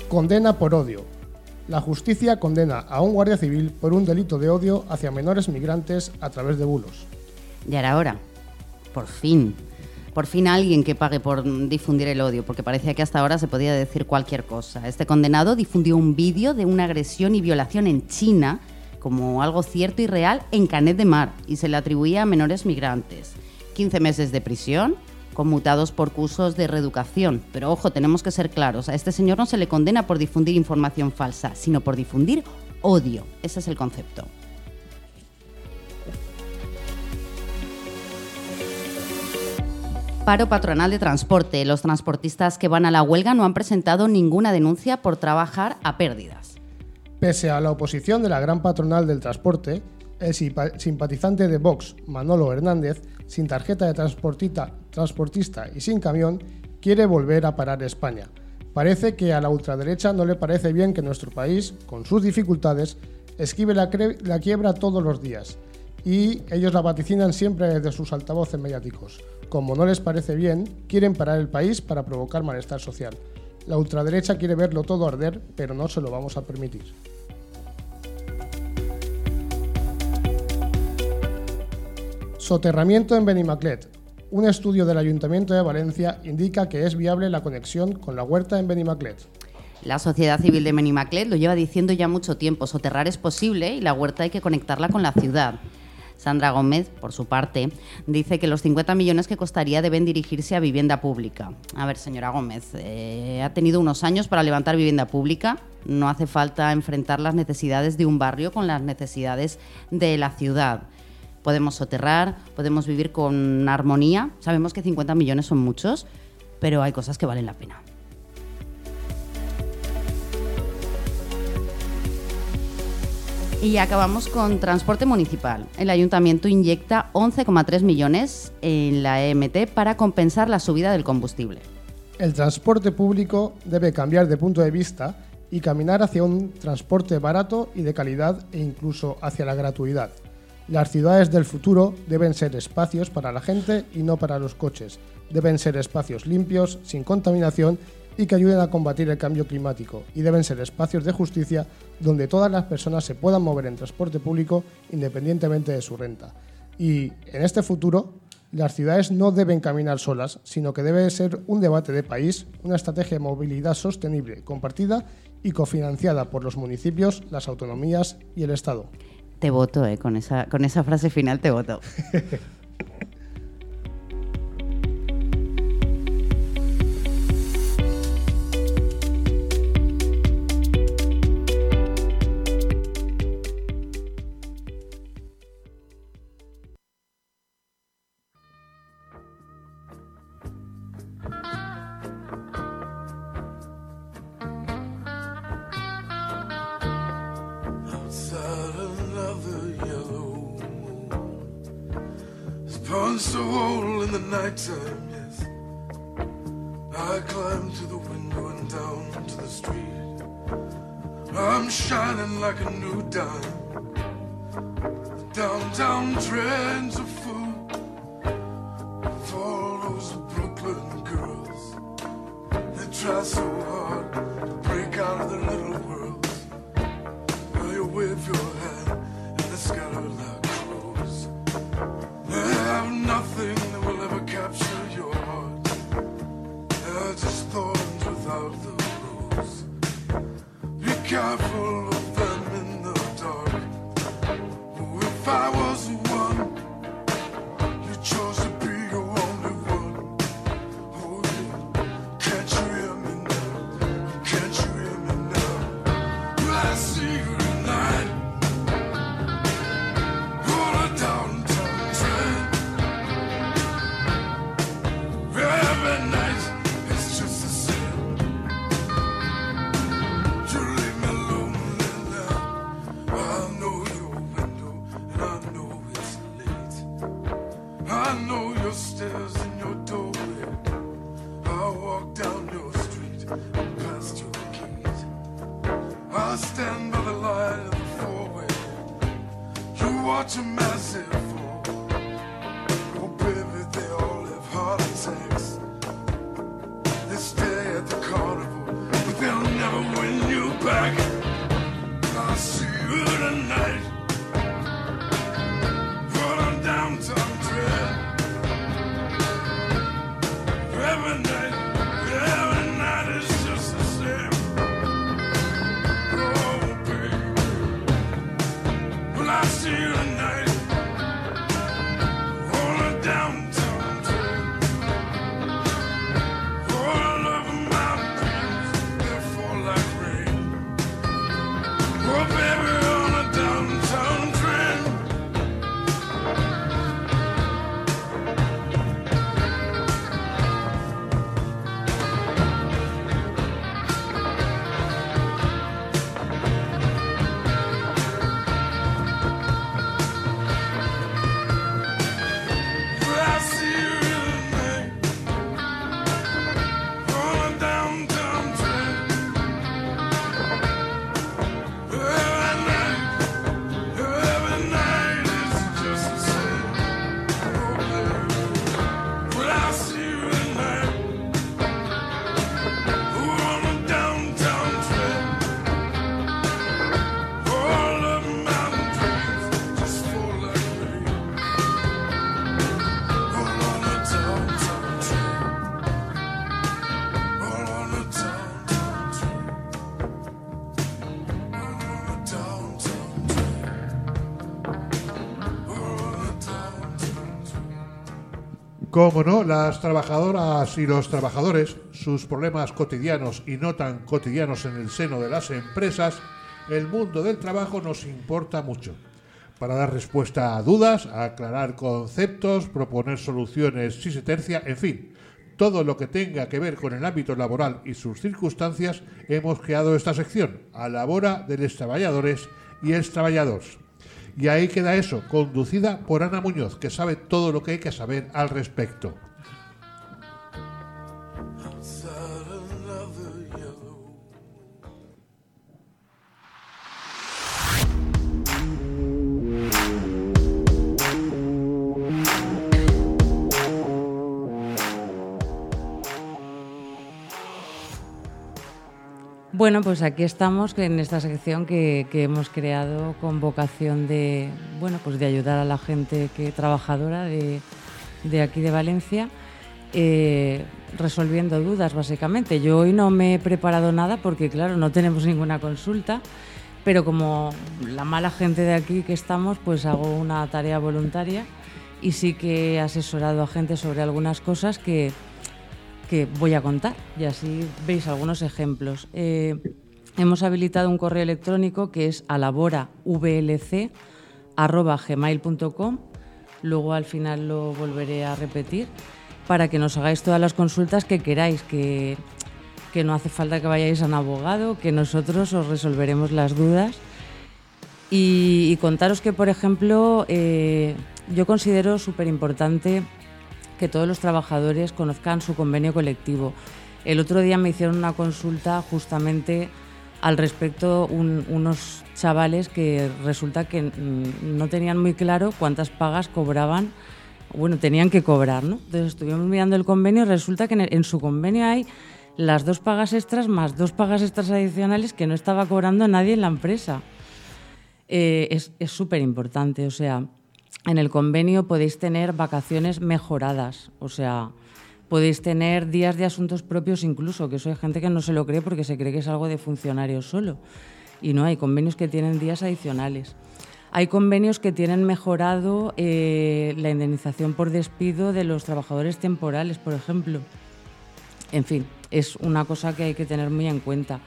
Condena por odio. La justicia condena a un guardia civil por un delito de odio hacia menores migrantes a través de bulos.
Ya era hora. Por fin. Por fin alguien que pague por difundir el odio, porque parecía que hasta ahora se podía decir cualquier cosa. Este condenado difundió un vídeo de una agresión y violación en China como algo cierto y real en Canet de Mar y se le atribuía a menores migrantes. 15 meses de prisión, conmutados por cursos de reeducación. Pero ojo, tenemos que ser claros, a este señor no se le condena por difundir información falsa, sino por difundir odio. Ese es el concepto. Paro patronal de transporte. Los transportistas que van a la huelga no han presentado ninguna denuncia por trabajar a pérdidas.
Pese a la oposición de la gran patronal del transporte, el simpa- simpatizante de Vox, Manolo Hernández, sin tarjeta de transportista y sin camión, quiere volver a parar España. Parece que a la ultraderecha no le parece bien que nuestro país, con sus dificultades, esquive la, la quiebra todos los días. Y ellos la vaticinan siempre desde sus altavoces mediáticos. Como no les parece bien, quieren parar el país para provocar malestar social. La ultraderecha quiere verlo todo arder, pero no se lo vamos a permitir. Soterramiento en Benimaclet. Un estudio del Ayuntamiento de Valencia indica que es viable la conexión con la huerta en Benimaclet.
La sociedad civil de Menimaclet lo lleva diciendo ya mucho tiempo. Soterrar es posible y la huerta hay que conectarla con la ciudad. Sandra Gómez, por su parte, dice que los 50 millones que costaría deben dirigirse a vivienda pública. A ver, señora Gómez, eh, ha tenido unos años para levantar vivienda pública. No hace falta enfrentar las necesidades de un barrio con las necesidades de la ciudad. Podemos soterrar, podemos vivir con armonía. Sabemos que 50 millones son muchos, pero hay cosas que valen la pena. Y acabamos con transporte municipal. El ayuntamiento inyecta 11,3 millones en la EMT para compensar la subida del combustible.
El transporte público debe cambiar de punto de vista y caminar hacia un transporte barato y de calidad e incluso hacia la gratuidad. Las ciudades del futuro deben ser espacios para la gente y no para los coches. Deben ser espacios limpios, sin contaminación y que ayuden a combatir el cambio climático. Y deben ser espacios de justicia donde todas las personas se puedan mover en transporte público independientemente de su renta. Y en este futuro, las ciudades no deben caminar solas, sino que debe ser un debate de país, una estrategia de movilidad sostenible, compartida y cofinanciada por los municipios, las autonomías y el Estado.
Te voto, eh, con, esa, con esa frase final te voto.
a hole in the nighttime, yes. I climb to the window and down to the street. I'm shining like a new dime. Downtown trends are
Como no, las trabajadoras y los trabajadores, sus problemas cotidianos y no tan cotidianos en el seno de las empresas, el mundo del trabajo nos importa mucho. Para dar respuesta a dudas, aclarar conceptos, proponer soluciones si se tercia, en fin, todo lo que tenga que ver con el ámbito laboral y sus circunstancias, hemos creado esta sección, a la hora de los trabajadores y els trabajadors. Y ahí queda eso, conducida por Ana Muñoz, que sabe todo lo que hay que saber al respecto.
Bueno, pues aquí estamos en esta sección que, hemos creado con vocación de, bueno, pues de ayudar a la gente que trabajadora de, de aquí de Valencia, eh, resolviendo dudas básicamente. Yo hoy no me he preparado nada porque, claro, no tenemos ninguna consulta, pero como la mala gente de aquí que estamos, pues hago una tarea voluntaria y sí que he asesorado a gente sobre algunas cosas que, que voy a contar y así veis algunos ejemplos. Eh, hemos habilitado un correo electrónico que es alaboravlc.gmail.com luego al final lo volveré a repetir para que nos hagáis todas las consultas que queráis, que, que no hace falta que vayáis a un abogado, que nosotros os resolveremos las dudas. Y, contaros que, por ejemplo, eh, yo considero súper importante que todos los trabajadores conozcan su convenio colectivo. El otro día me hicieron una consulta justamente al respecto un- unos chavales que resulta que mm, no tenían muy claro cuántas pagas cobraban, bueno, tenían que cobrar, ¿no? Entonces estuvimos mirando el convenio y resulta que en, el- su convenio hay las dos pagas extras más dos pagas extras adicionales que no estaba cobrando nadie en la empresa eh, es súper importante. O sea, en el convenio podéis tener vacaciones mejoradas, o sea, podéis tener días de asuntos propios incluso, que eso hay gente que no se lo cree porque se cree que es algo de funcionarios solo. Y no, hay convenios que tienen días adicionales. Hay convenios que tienen mejorado eh, la indemnización por despido de los trabajadores temporales, por ejemplo. En fin, es una cosa que hay que tener muy en cuenta.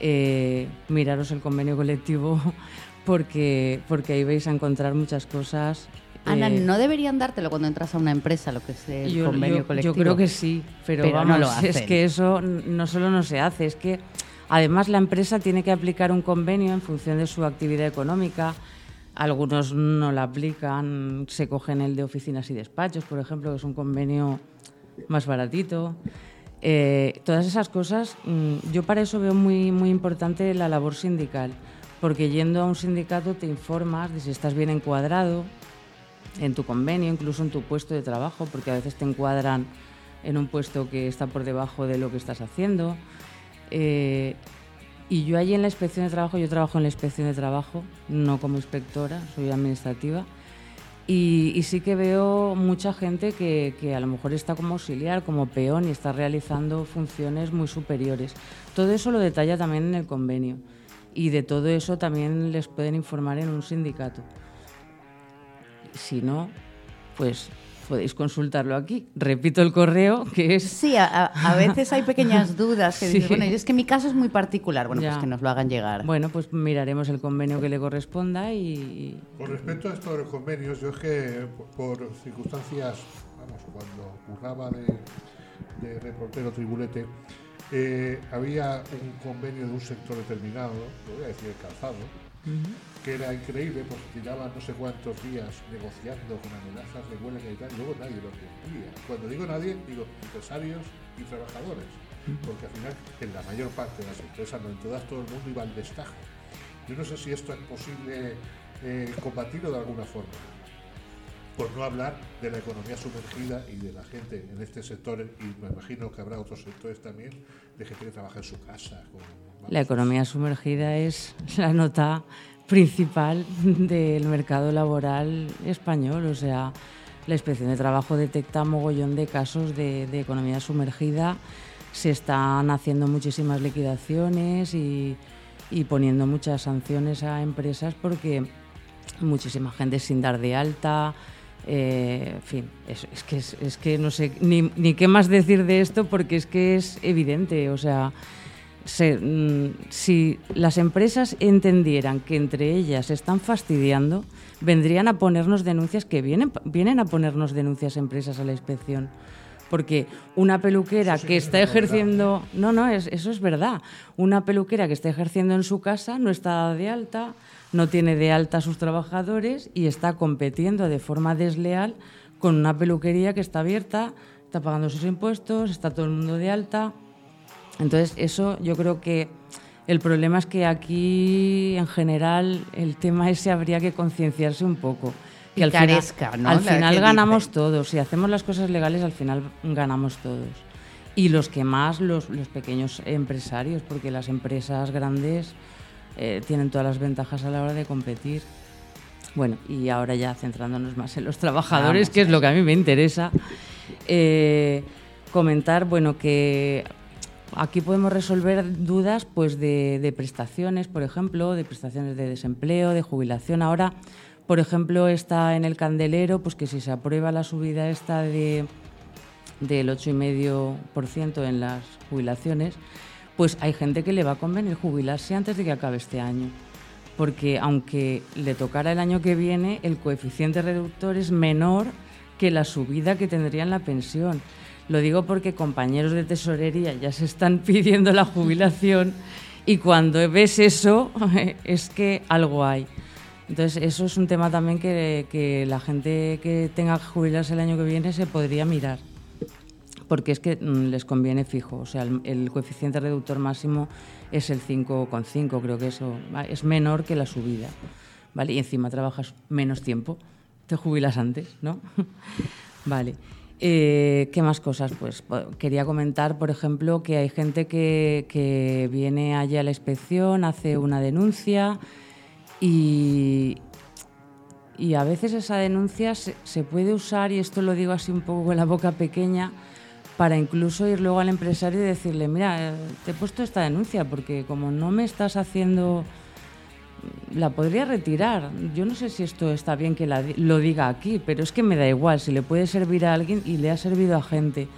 Eh, miraros el convenio colectivo porque, porque ahí vais a encontrar muchas cosas.
Ana,
eh,
¿no deberían dártelo cuando entras a una empresa lo que es el
yo,
convenio
yo-
colectivo?
yo creo que sí, pero,
Pero no
vamos,
lo
es
hacen.
que eso no solo no se hace, es que además la empresa tiene que aplicar un convenio en función de su actividad económica. Algunos no la aplican, se cogen el de oficinas y despachos, por ejemplo, que es un convenio más baratito. Eh, todas esas cosas, mm, yo para eso veo muy, muy importante la labor sindical, porque yendo a un sindicato te informas de si estás bien encuadrado, en tu convenio, incluso en tu puesto de trabajo, porque a veces te encuadran en un puesto que está por debajo de lo que estás haciendo. Eh, y yo allí en la inspección de trabajo, yo trabajo en la inspección de trabajo, no como inspectora, soy administrativa. Y, y sí que veo mucha gente que, que a lo mejor está como auxiliar, como peón y está realizando funciones muy superiores. Todo eso lo detalla también en el convenio. Y de todo eso también les pueden informar en un sindicato. Si no, pues podéis consultarlo aquí. Repito el correo, que es...
Sí, a, veces hay pequeñas dudas que
Sí.
dices, bueno, es que mi caso es muy particular. Bueno,
Ya.
pues que nos lo hagan llegar.
Bueno, pues miraremos el convenio que le corresponda y...
Con respecto a esto de los convenios, yo es que por, por circunstancias, vamos, cuando curraba de, de reportero tribulete, eh, había un convenio de un sector determinado, lo voy a decir el calzado, que era increíble, pues tiraban no sé cuántos días negociando con amenazas de huelga y tal, y luego nadie lo cumplía. Cuando digo nadie, digo empresarios y trabajadores, porque al final en la mayor parte de las empresas, no en todas, todo el mundo iba al destajo. Yo no sé si esto es posible eh, combatirlo de alguna forma. Por no hablar de la economía sumergida y de la gente en este sector, y me imagino que habrá otros sectores también, de gente que trabaja en su casa. con-
La economía sumergida es la nota principal del mercado laboral español. O sea, la inspección de trabajo detecta mogollón de casos de, de economía sumergida. Se están haciendo muchísimas liquidaciones y, y poniendo muchas sanciones a empresas porque muchísima gente sin dar de alta, Eh, en fin, es, es que, es, es que no sé ni, ni qué más decir de esto porque es que es evidente. O sea, se- mm, si las empresas entendieran que entre ellas se están fastidiando, vendrían a ponernos denuncias, que vienen, vienen a ponernos denuncias empresas a la inspección. Porque una peluquera que está ejerciendo... No, no, es- eso es verdad. Una peluquera que está ejerciendo en su casa no está de alta, no tiene de alta a sus trabajadores y está compitiendo de forma desleal con una peluquería que está abierta, está pagando sus impuestos, está todo el mundo de alta. Entonces, eso yo creo que el problema es que aquí, en general, el tema ese habría que concienciarse un poco. Que al final, ganamos todos. Si hacemos las cosas legales, al final ganamos todos. Y los que más, los, los pequeños empresarios, porque las empresas grandes eh, tienen todas las ventajas a la hora de competir. Bueno, y ahora ya centrándonos más en los trabajadores,
Vamos
que es lo que a mí me interesa, eh, comentar, bueno, que aquí podemos resolver dudas pues de, de prestaciones, por ejemplo, de prestaciones de desempleo, de jubilación. Ahora, por ejemplo, está en el candelero, pues que si se aprueba la subida esta de del 8,5% en las jubilaciones, pues hay gente que le va a convenir jubilarse antes de que acabe este año. Porque aunque le tocara el año que viene, el coeficiente reductor es menor que la subida que tendría en la pensión. Lo digo porque compañeros de tesorería ya se están pidiendo la jubilación y cuando ves eso es que algo hay. Entonces eso es un tema también que, que la gente que tenga que jubilarse el año que viene se podría mirar porque es que mm, les conviene fijo. O sea, el, coeficiente reductor máximo es el 5,5, creo que eso es menor que la subida. ¿Vale? Y encima trabajas menos tiempo, te jubilas antes, ¿no? vale. Eh, ¿Qué más cosas? Pues quería comentar, por ejemplo, que hay gente que, viene allí a la inspección, hace una denuncia y, y a veces esa denuncia se, se puede usar, y esto lo digo así un poco con la boca pequeña, para incluso ir luego al empresario y decirle, mira, eh, te he puesto esta denuncia porque como no me estás haciendo, la podría retirar. Yo no sé si esto está bien que la lo diga aquí, pero es que me da igual, si le puede servir a alguien y le ha servido a gente.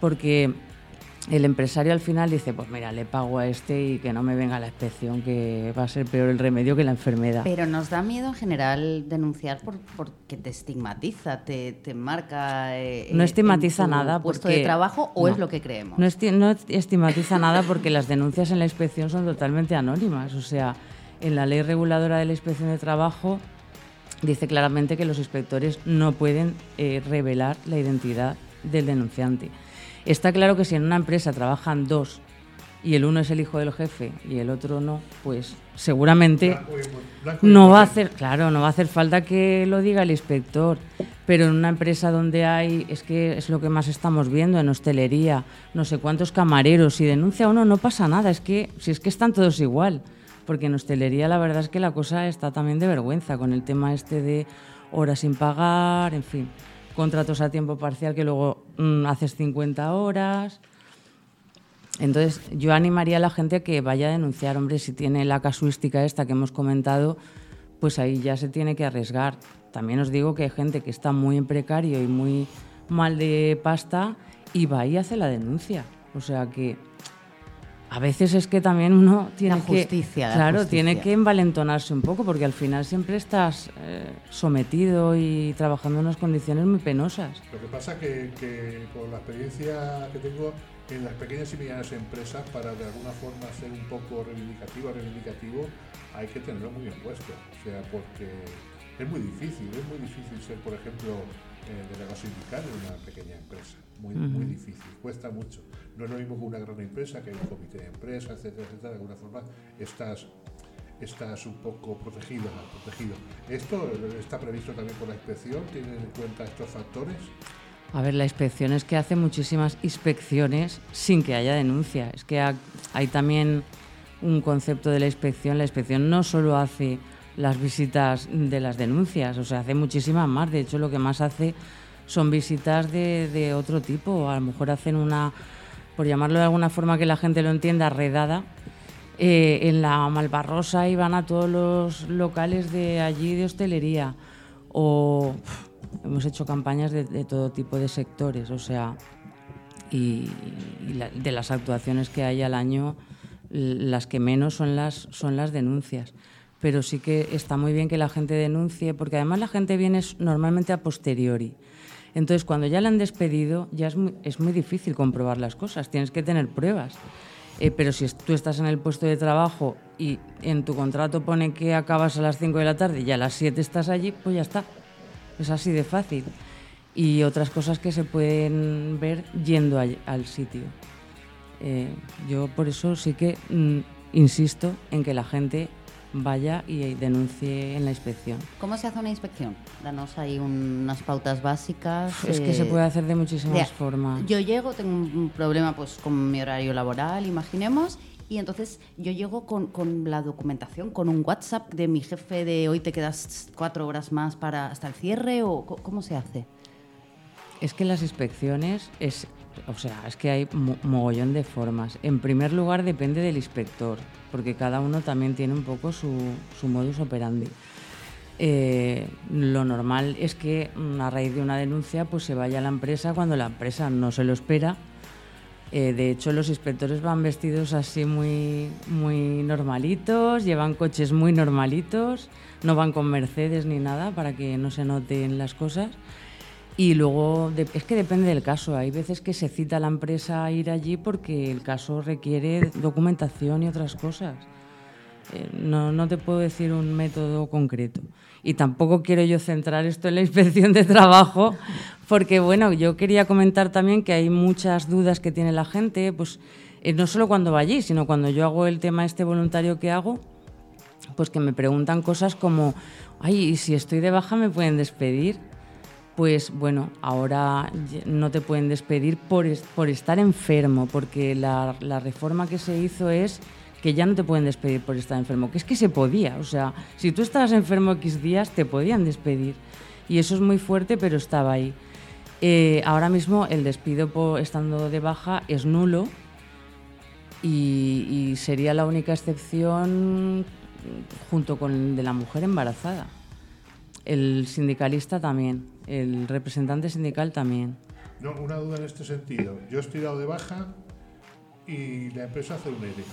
Porque el empresario al final dice, pues mira, le pago a este y que no me venga la inspección, que va a ser peor el remedio que la enfermedad.
Pero nos da miedo en general denunciar por, porque te estigmatiza, te, te marca. eh,
No
en
estigmatiza
tu
nada
puesto
porque-
de trabajo o
no.
es lo que creemos.
No, esti- no estigmatiza nada porque las denuncias en la inspección son totalmente anónimas. O sea, en la ley reguladora de la inspección de trabajo dice claramente que los inspectores no pueden eh, revelar la identidad del denunciante. Está claro que si en una empresa trabajan dos y el uno es el hijo del jefe y el otro no, pues seguramente
Blanco y- blanco y
no va a hacer, claro, no va a hacer falta que lo diga el inspector, pero en una empresa donde hay, es que es lo que más estamos viendo en hostelería, no sé cuántos camareros, si denuncia uno no pasa nada, es que si es que están todos igual, porque en hostelería la verdad es que la cosa está también de vergüenza con el tema este de horas sin pagar, en fin, contratos a tiempo parcial que luego mm, haces 50 horas. Entonces, yo animaría a la gente a que vaya a denunciar, hombre, si tiene la casuística esta que hemos comentado, pues ahí ya se tiene que arriesgar. También os digo que hay gente que está muy en precario y muy mal de pasta y va y hace la denuncia. O sea que a veces es que también uno tiene
La justicia,
que
la
claro,
justicia.
tiene que envalentonarse un poco porque al final siempre estás eh, sometido y trabajando en unas condiciones muy penosas.
Lo que pasa que, que con la experiencia que tengo en las pequeñas y medianas empresas, para de alguna forma ser un poco reivindicativo, reivindicativo, hay que tenerlo muy bien puesto. O sea, porque es muy difícil, es muy difícil ser, por ejemplo, eh, delegado sindical en una pequeña empresa. Muy, muy difícil, cuesta mucho. No es lo mismo que una gran empresa, que hay un comité de empresa, etcétera, etcétera. De alguna forma estás estás un poco protegido, protegido. ¿Esto está previsto también por la inspección? ¿Tienen en cuenta estos factores?
A ver, la inspección es que hace muchísimas inspecciones sin que haya denuncia. Es que ha- hay también un concepto de la inspección. La inspección no solo hace las visitas de las denuncias, o sea, hace muchísimas más. De hecho, lo que más hace son visitas de, de otro tipo. A lo mejor hacen una, por llamarlo de alguna forma que la gente lo entienda, redada. eh, en la Malvarrosa y van a todos los locales de allí de hostelería. O hemos hecho campañas de, de todo tipo de sectores, o sea, y, y la- de las actuaciones que hay al año, las que menos son las, son las denuncias. Pero sí que está muy bien que la gente denuncie, porque además la gente viene normalmente a posteriori. Entonces, cuando ya la han despedido, ya es muy, es muy difícil comprobar las cosas, tienes que tener pruebas. Eh, pero si tú estás en el puesto de trabajo y en tu contrato pone que acabas a las 5 de la tarde y a las 7 estás allí, pues ya está. Es así de fácil. Y otras cosas que se pueden ver yendo al sitio. Eh, yo por eso sí que mm, insisto en que la gente vaya y denuncie en la inspección.
¿Cómo se hace una inspección? Danos ahí un- unas pautas básicas.
Es que se
eh,
puede hacer de muchísimas formas.
Yo llego, tengo un problema pues con mi horario laboral, imaginemos, y entonces yo llego con, con la documentación, con un WhatsApp de mi jefe de hoy te quedas cuatro horas más para hasta el cierre o cómo se hace.
Es que las inspecciones es, o sea, es que hay mo- mogollón de formas. En primer lugar depende del inspector, porque cada uno también tiene un poco su, su modus operandi. Eh, lo normal es que mm, a raíz de una denuncia pues se vaya a la empresa cuando la empresa no se lo espera. Eh, de hecho, los inspectores van vestidos así muy, muy normalitos, llevan coches muy normalitos, no van con Mercedes ni nada para que no se noten las cosas. Y luego, es que depende del caso. Hay veces que se cita a la empresa a ir allí porque el caso requiere documentación y otras cosas. Eh, no, no te puedo decir un método concreto. Y tampoco quiero yo centrar esto en la inspección de trabajo, porque bueno, yo quería comentar también que hay muchas dudas que tiene la gente, pues eh, no solo cuando va allí, sino cuando yo hago el tema este voluntario que hago, pues que me preguntan cosas como, ay, ¿y si estoy de baja me pueden despedir? Pues bueno, ahora no te pueden despedir por, es- por estar enfermo, porque la, reforma que se hizo es que ya no te pueden despedir por estar enfermo, que es que se podía, o sea, si tú estabas enfermo X días te podían despedir. Y eso es muy fuerte, pero estaba ahí. Eh, ahora mismo el despido por estando de baja es nulo y, y sería la única excepción junto con el de la mujer embarazada. El sindicalista también, el representante sindical también.
No, una duda en este sentido. Yo estoy dado de baja y la empresa hace un ERE.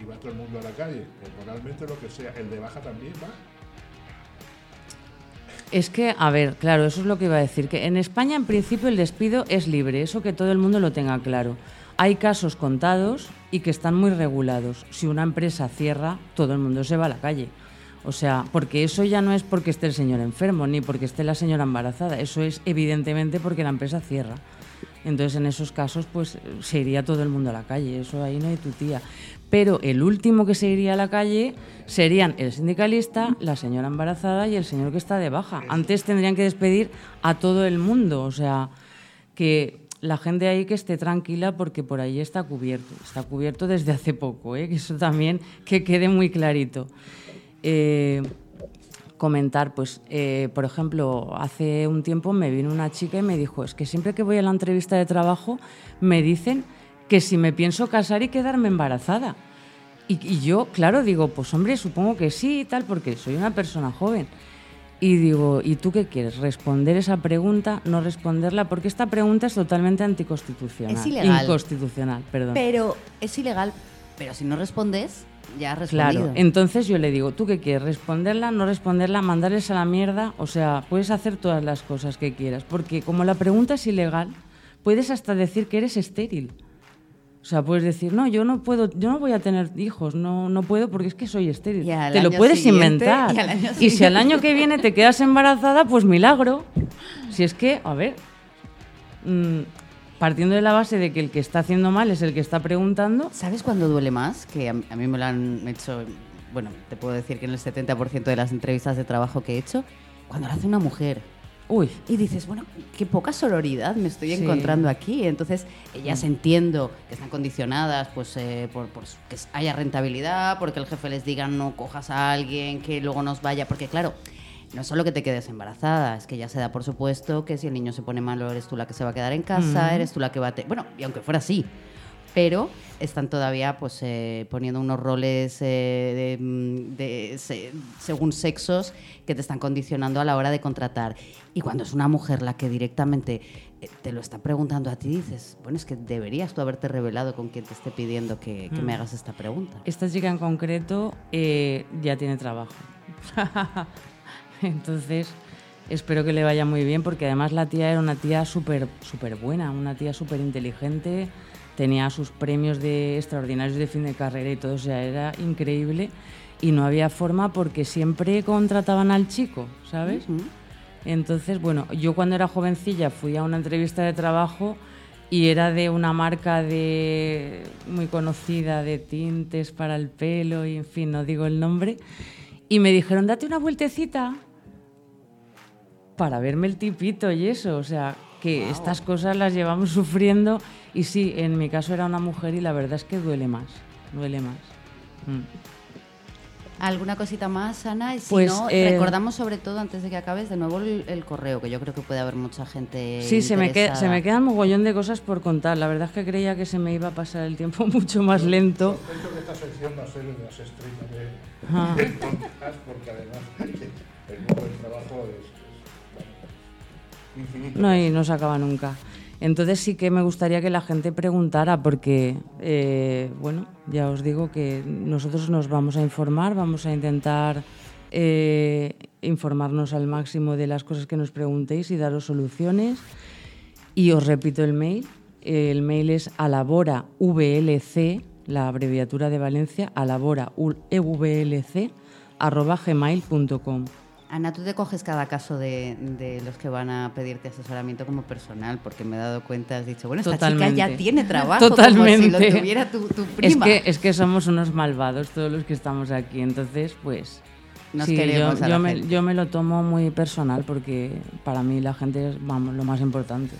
Y va todo el mundo a la calle. Temporalmente lo que sea. El de baja también va.
Es que, a ver, claro, eso es lo que iba a decir, que en España en principio el despido es libre, eso que todo el mundo lo tenga claro. Hay casos contados y que están muy regulados. Si una empresa cierra, todo el mundo se va a la calle. O sea, porque eso ya no es porque esté el señor enfermo, ni porque esté la señora embarazada, eso es evidentemente porque la empresa cierra. Entonces, en esos casos, pues se iría todo el mundo a la calle, eso ahí no hay tu tía. Pero el último que se iría a la calle serían el sindicalista, la señora embarazada y el señor que está de baja. Antes tendrían que despedir a todo el mundo, o sea, que la gente ahí que esté tranquila porque por ahí está cubierto. Está cubierto desde hace poco, ¿eh? que eso también que quede muy clarito. Eh, comentar, pues, eh, por ejemplo, hace un tiempo me vino una chica y me dijo, es que siempre que voy a la entrevista de trabajo me dicen que si me pienso casar y quedarme embarazada. Y, y yo, claro, digo, pues hombre, supongo que sí y tal, porque soy una persona joven. Y digo, ¿y tú qué quieres? ¿Responder esa pregunta? ¿No responderla? Porque esta pregunta es totalmente anticonstitucional.
Es ilegal.
Inconstitucional, perdón.
Pero es ilegal, pero si no respondes, ya has respondido.
Claro, entonces yo le digo, ¿tú qué quieres? ¿Responderla, no responderla, mandarles a la mierda? O sea, puedes hacer todas las cosas que quieras, porque como la pregunta es ilegal, puedes hasta decir que eres estéril. O sea, puedes decir, no, yo no puedo, yo no voy a tener hijos, no, no puedo porque es que soy estéril. Te lo puedes inventar.
Y
si al año que viene te quedas embarazada, pues milagro. Si es que, a ver, mm, partiendo de la base de que el que está haciendo mal es el que está preguntando,
¿Sabes cuándo duele más? Que a, mí me lo han hecho, bueno, te puedo decir que en el 70% de las entrevistas de trabajo que he hecho, cuando lo hace una mujer.
uy,
Y dices, bueno, qué poca sororidad me estoy
Sí.
encontrando aquí. Entonces, ellas entiendo que están condicionadas pues, eh, por, que haya rentabilidad, porque el jefe les diga no cojas a alguien, que luego nos vaya. Porque, claro, no es solo que te quedes embarazada, es que ya se da por supuesto que si el niño se pone malo, eres tú la que se va a quedar en casa, eres tú la que va a... te- Bueno, y aunque fuera así. pero están todavía pues eh, poniendo unos roles eh, de, mm, de se- según sexos que te están condicionando a la hora de contratar. Y cuando es una mujer la que directamente eh, te lo está preguntando a ti, dices, bueno, es que deberías tú haberte revelado con quien te esté pidiendo que, que me hagas esta pregunta.
Esta chica en concreto eh, ya tiene trabajo. Entonces, espero que le vaya muy bien porque además la tía era una tía súper súper buena, una tía súper inteligente, tenía sus premios de extraordinarios de fin de carrera y todo, o sea, era increíble y no había forma porque siempre contrataban al chico, ¿sabes? Entonces, bueno, yo cuando era jovencilla fui a una entrevista de trabajo y era de una marca de muy conocida de tintes para el pelo y en fin, no digo el nombre. Y me dijeron, date una vueltecita para verme el tipito y eso. O sea, que estas cosas las llevamos sufriendo. Y sí, en mi caso era una mujer y la verdad es que duele más. Duele más. Mm.
¿Alguna cosita más, Ana? Y si
Pues,
no,
eh,
recordamos sobre todo, antes de que acabes, de nuevo el, el correo, que yo creo que puede haber mucha gente
Sí, se me, queda, se me queda un mogollón de cosas por contar. La verdad es que creía que se me iba a pasar el tiempo mucho más lento.
Que esta sección va a ser de las estrellas de,
Ah.
porque además el mundo del trabajo es.
No, y no se acaba nunca. Entonces sí que me gustaría que la gente preguntara, porque, eh, bueno, ya os digo que nosotros nos vamos a informar, vamos a intentar eh, informarnos al máximo de las cosas que nos preguntéis y daros soluciones. Y os repito el mail. El mail es alabora VLC, la abreviatura de Valencia, alabora VLC, arroba gmail.com.
Ana, tú te coges cada caso de, de los que van a pedirte asesoramiento como personal, porque me he dado cuenta, has dicho, bueno, esta chica
Totalmente.
ya tiene trabajo, como si
Totalmente.
lo tuviera tu, tu
Es
prima.
que, es que somos unos malvados todos los que estamos aquí, entonces pues...
Nos
sí,
queremos
yo,
a
yo
la
me,
gente.
yo me lo tomo muy personal porque para mí la gente es vamos, lo más importante.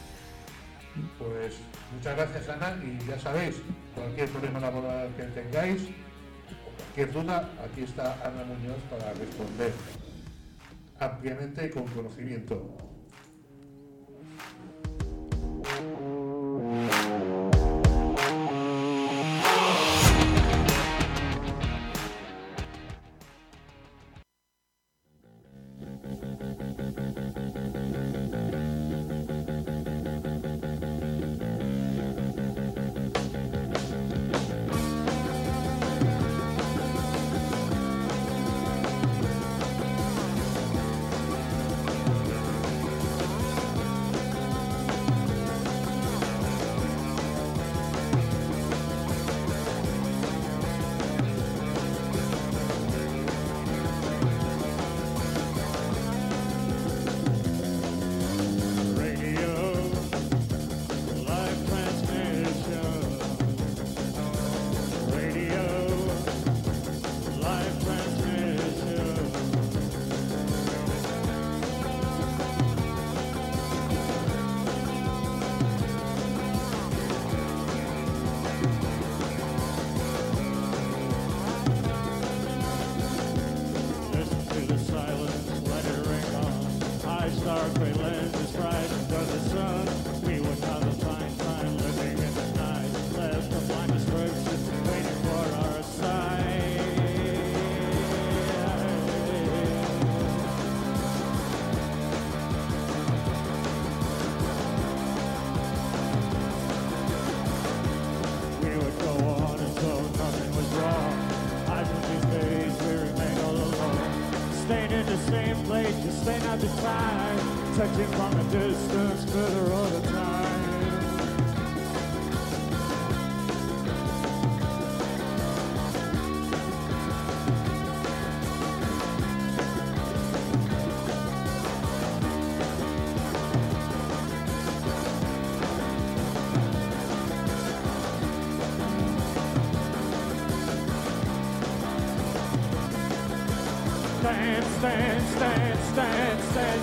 Pues muchas gracias, Ana, y ya sabéis, cualquier problema laboral que tengáis o cualquier duda, aquí está Ana Muñoz para responder ampliamente con conocimiento.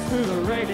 Stand, stand to the radio.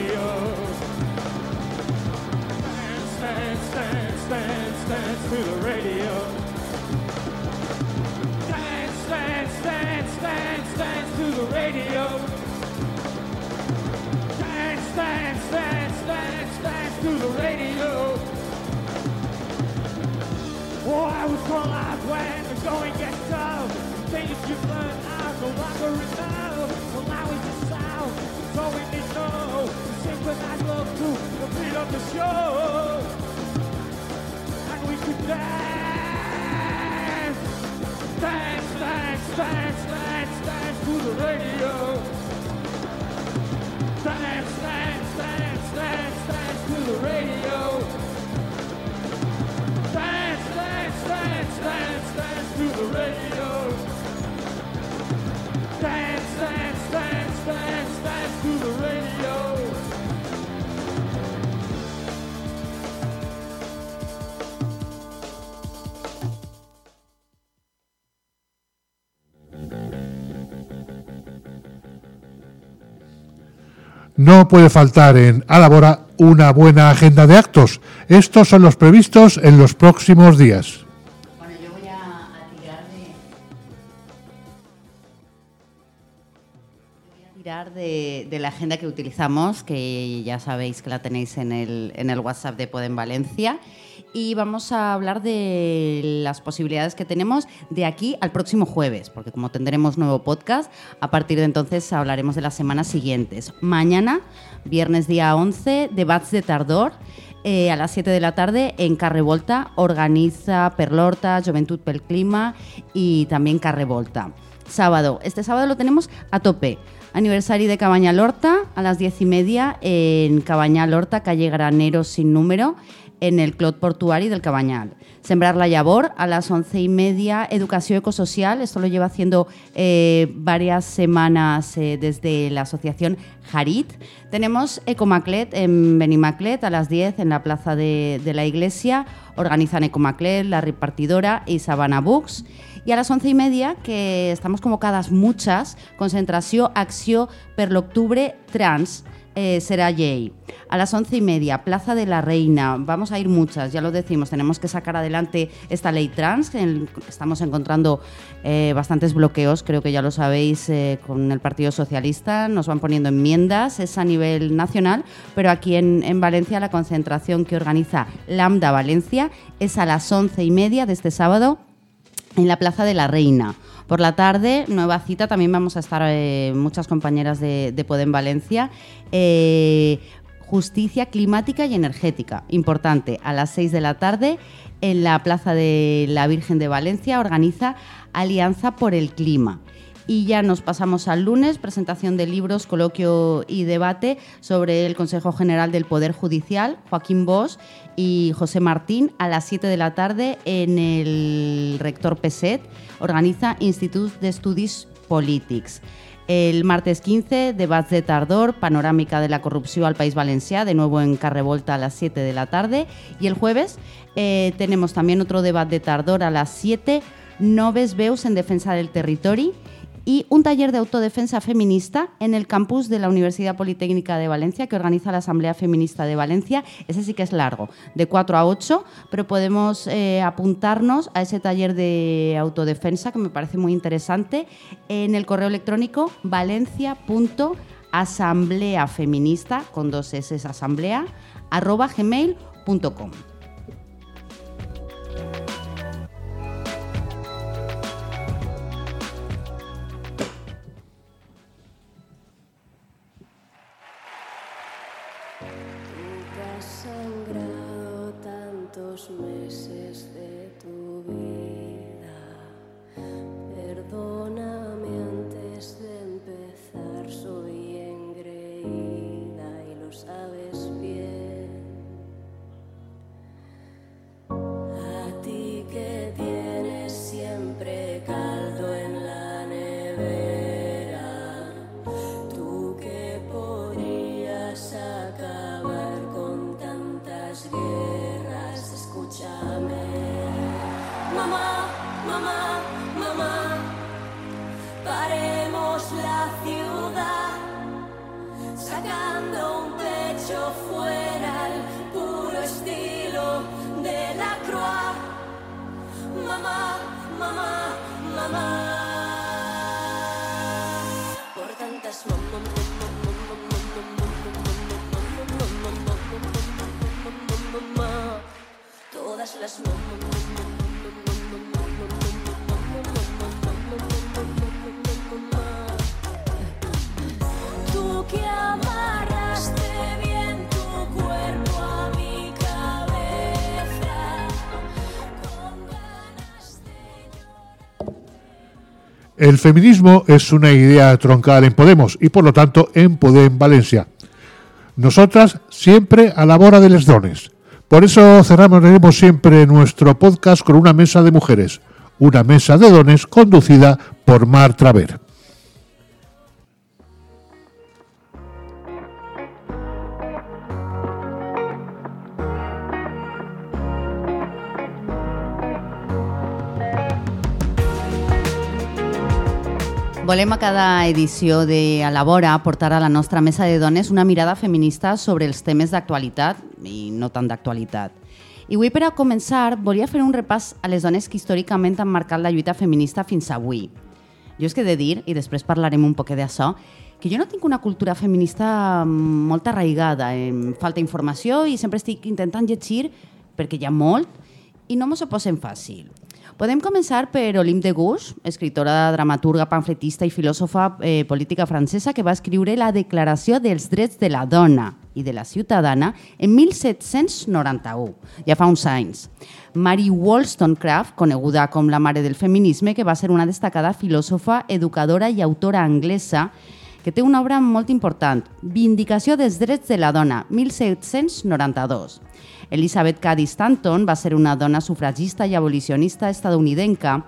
Puede faltar en Alabora una buena agenda de actos. Estos son los previstos en los próximos días.
De, de la agenda que utilizamos, que ya sabéis que la tenéis en el, en el WhatsApp de Podem Valencia. Y vamos a hablar de las posibilidades que tenemos de aquí al próximo jueves, porque como tendremos nuevo podcast, a partir de entonces hablaremos de las semanas siguientes. Mañana, viernes día 11, debats de tardor. eh, a las 7 de la tarde en Carrevolta organiza Perlorta, Juventud pel Clima y también Carrevolta. Sábado, este sábado lo tenemos a tope. Aniversario de Cabañal Horta a las 10 y media en Cabañal Horta, calle Granero sin número, en el Clot Portuari del Cabañal. Sembrar la llavor a las 11 y media, Educación Ecosocial, esto lo lleva haciendo eh, varias semanas eh, desde la asociación Jarit. Tenemos Ecomaclet en Benimaclet a las 10 en la plaza de, la iglesia, organizan Ecomaclet, la repartidora y Sabana Books. Y a las once y media, que estamos convocadas muchas, concentració Acció per l'Octubre Trans, eh, será Jay. A las once y media, Plaza de la Reina. Vamos a ir muchas, ya lo decimos. Tenemos que sacar adelante esta ley trans. que estamos encontrando eh, bastantes bloqueos, creo que ya lo sabéis, eh, con el Partido Socialista. Nos van poniendo enmiendas, es a nivel nacional, pero aquí en, en Valencia la concentración que organiza Lambda Valencia es a las once y media de este sábado en la Plaza de la Reina. Por la tarde, nueva cita, también vamos a estar eh, muchas compañeras de, de Podem Valencia. Eh, justicia climática y energética, importante, a las 6 de la tarde en la Plaza de la Virgen de Valencia organiza Alianza por el Clima. Y ya nos pasamos al lunes, presentación de libros, coloquio y debate sobre el Consejo General del Poder Judicial, Joaquín Bosch y José Martín, a las 7 de la tarde en el Rector Peset, organiza Institut d'Estudis Polítics. El martes 15, debats de tardor, panoràmica de la corrupció al País Valencià, de nuevo en Carrevolta a las 7 de la tarde. Y el jueves eh, tenemos también otro debat de tardor a las 7, noves veus en defensa del territori y un taller de autodefensa feminista en el campus de la Universidad Politécnica de Valencia que organiza la Asamblea Feminista de Valencia. Ese sí que es largo, de 4 a 8, pero podemos eh, apuntarnos a ese taller de autodefensa que me parece muy interesante en el correo electrónico valencia.asambleafeminista, con dos S, asamblea, arroba gmail.com.
tantos meses
El feminismo es una idea troncal en Podemos y por lo tanto en Podem Valencia. Nosotras siempre a la hora de les dones. Por eso cerraremos siempre nuestro podcast con una mesa de mujeres, una mesa de dones conducida por Mar Traver.
Volem a cada edició de A la Vora portar a la nostra mesa de dones una mirada feminista sobre els temes d'actualitat i no tant d'actualitat. I avui, per a començar, volia fer un repàs a les dones que històricament han marcat la lluita feminista fins avui. Jo és que he de dir, i després parlarem un poquet d'això, que jo no tinc una cultura feminista molt arraigada, em falta informació i sempre estic intentant llegir perquè hi ha molt i no m'ho se posen fàcil. Podem començar per Olympe de Gouges, escritora, dramaturga, pamfletista i filòsofa eh, política francesa que va escriure la Declaració dels Drets de la Dona i de la Ciutadana en 1791, ja fa uns anys. Mary Wollstonecraft, coneguda com la mare del feminisme, que va ser una destacada filòsofa, educadora i autora anglesa, que té una obra molt important, Vindicació dels Drets de la Dona, 1792. Elizabeth Cady Stanton va ser una dona sufragista i abolicionista estadounidenca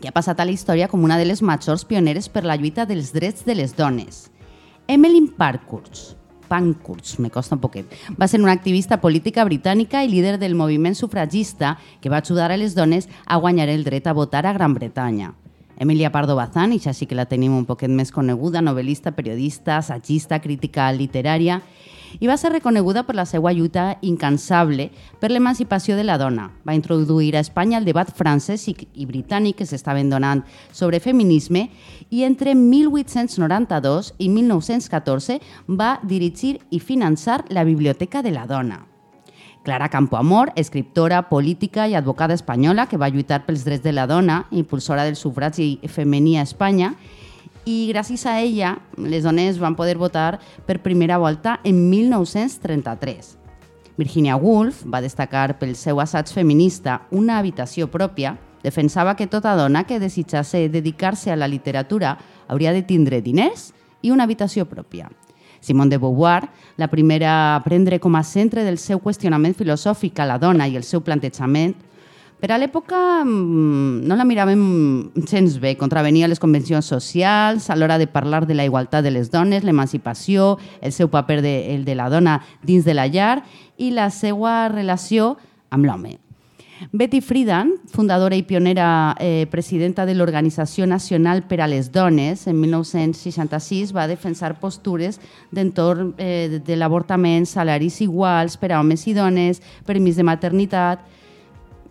que ha passat a la història com una de les majors pioneres per la lluita dels drets de les dones. Emmeline Pankhurst, Pankhurst, me costa un poquet, va ser una activista política britànica i líder del moviment sufragista que va ajudar a les dones a guanyar el dret a votar a Gran Bretanya. Emilia Pardo Bazán, i ja sí que la tenim un poquet més coneguda, novel·lista, periodista, assagista, crítica literària, i va ser reconeguda per la seva lluita incansable per l'emancipació de la dona. Va introduir a Espanya el debat francès i, i britànic que s'estaven donant sobre feminisme i entre 1892 i 1914 va dirigir i finançar la Biblioteca de la Dona. Clara Campoamor, escriptora, política i advocada espanyola que va lluitar pels drets de la dona, impulsora del sufragi femení a Espanya, i gràcies a ella les dones van poder votar per primera volta en 1933. Virginia Woolf va destacar pel seu assaig feminista Una habitació pròpia, defensava que tota dona que desitjase dedicar-se a la literatura hauria de tindre diners i una habitació pròpia. Simone de Beauvoir, la primera a prendre com a centre del seu qüestionament filosòfic a la dona i el seu plantejament, per a l'època mm, no la miràvem gens bé, contravenia les convencions socials a l'hora de parlar de la igualtat de les dones, l'emancipació, el seu paper de, el de la dona dins de la llar i la seva relació amb l'home. Betty Friedan, fundadora i pionera eh, presidenta de l'Organització Nacional per a les Dones, en 1966 va defensar postures d'entorn eh, de l'avortament, salaris iguals per a homes i dones, permís de maternitat,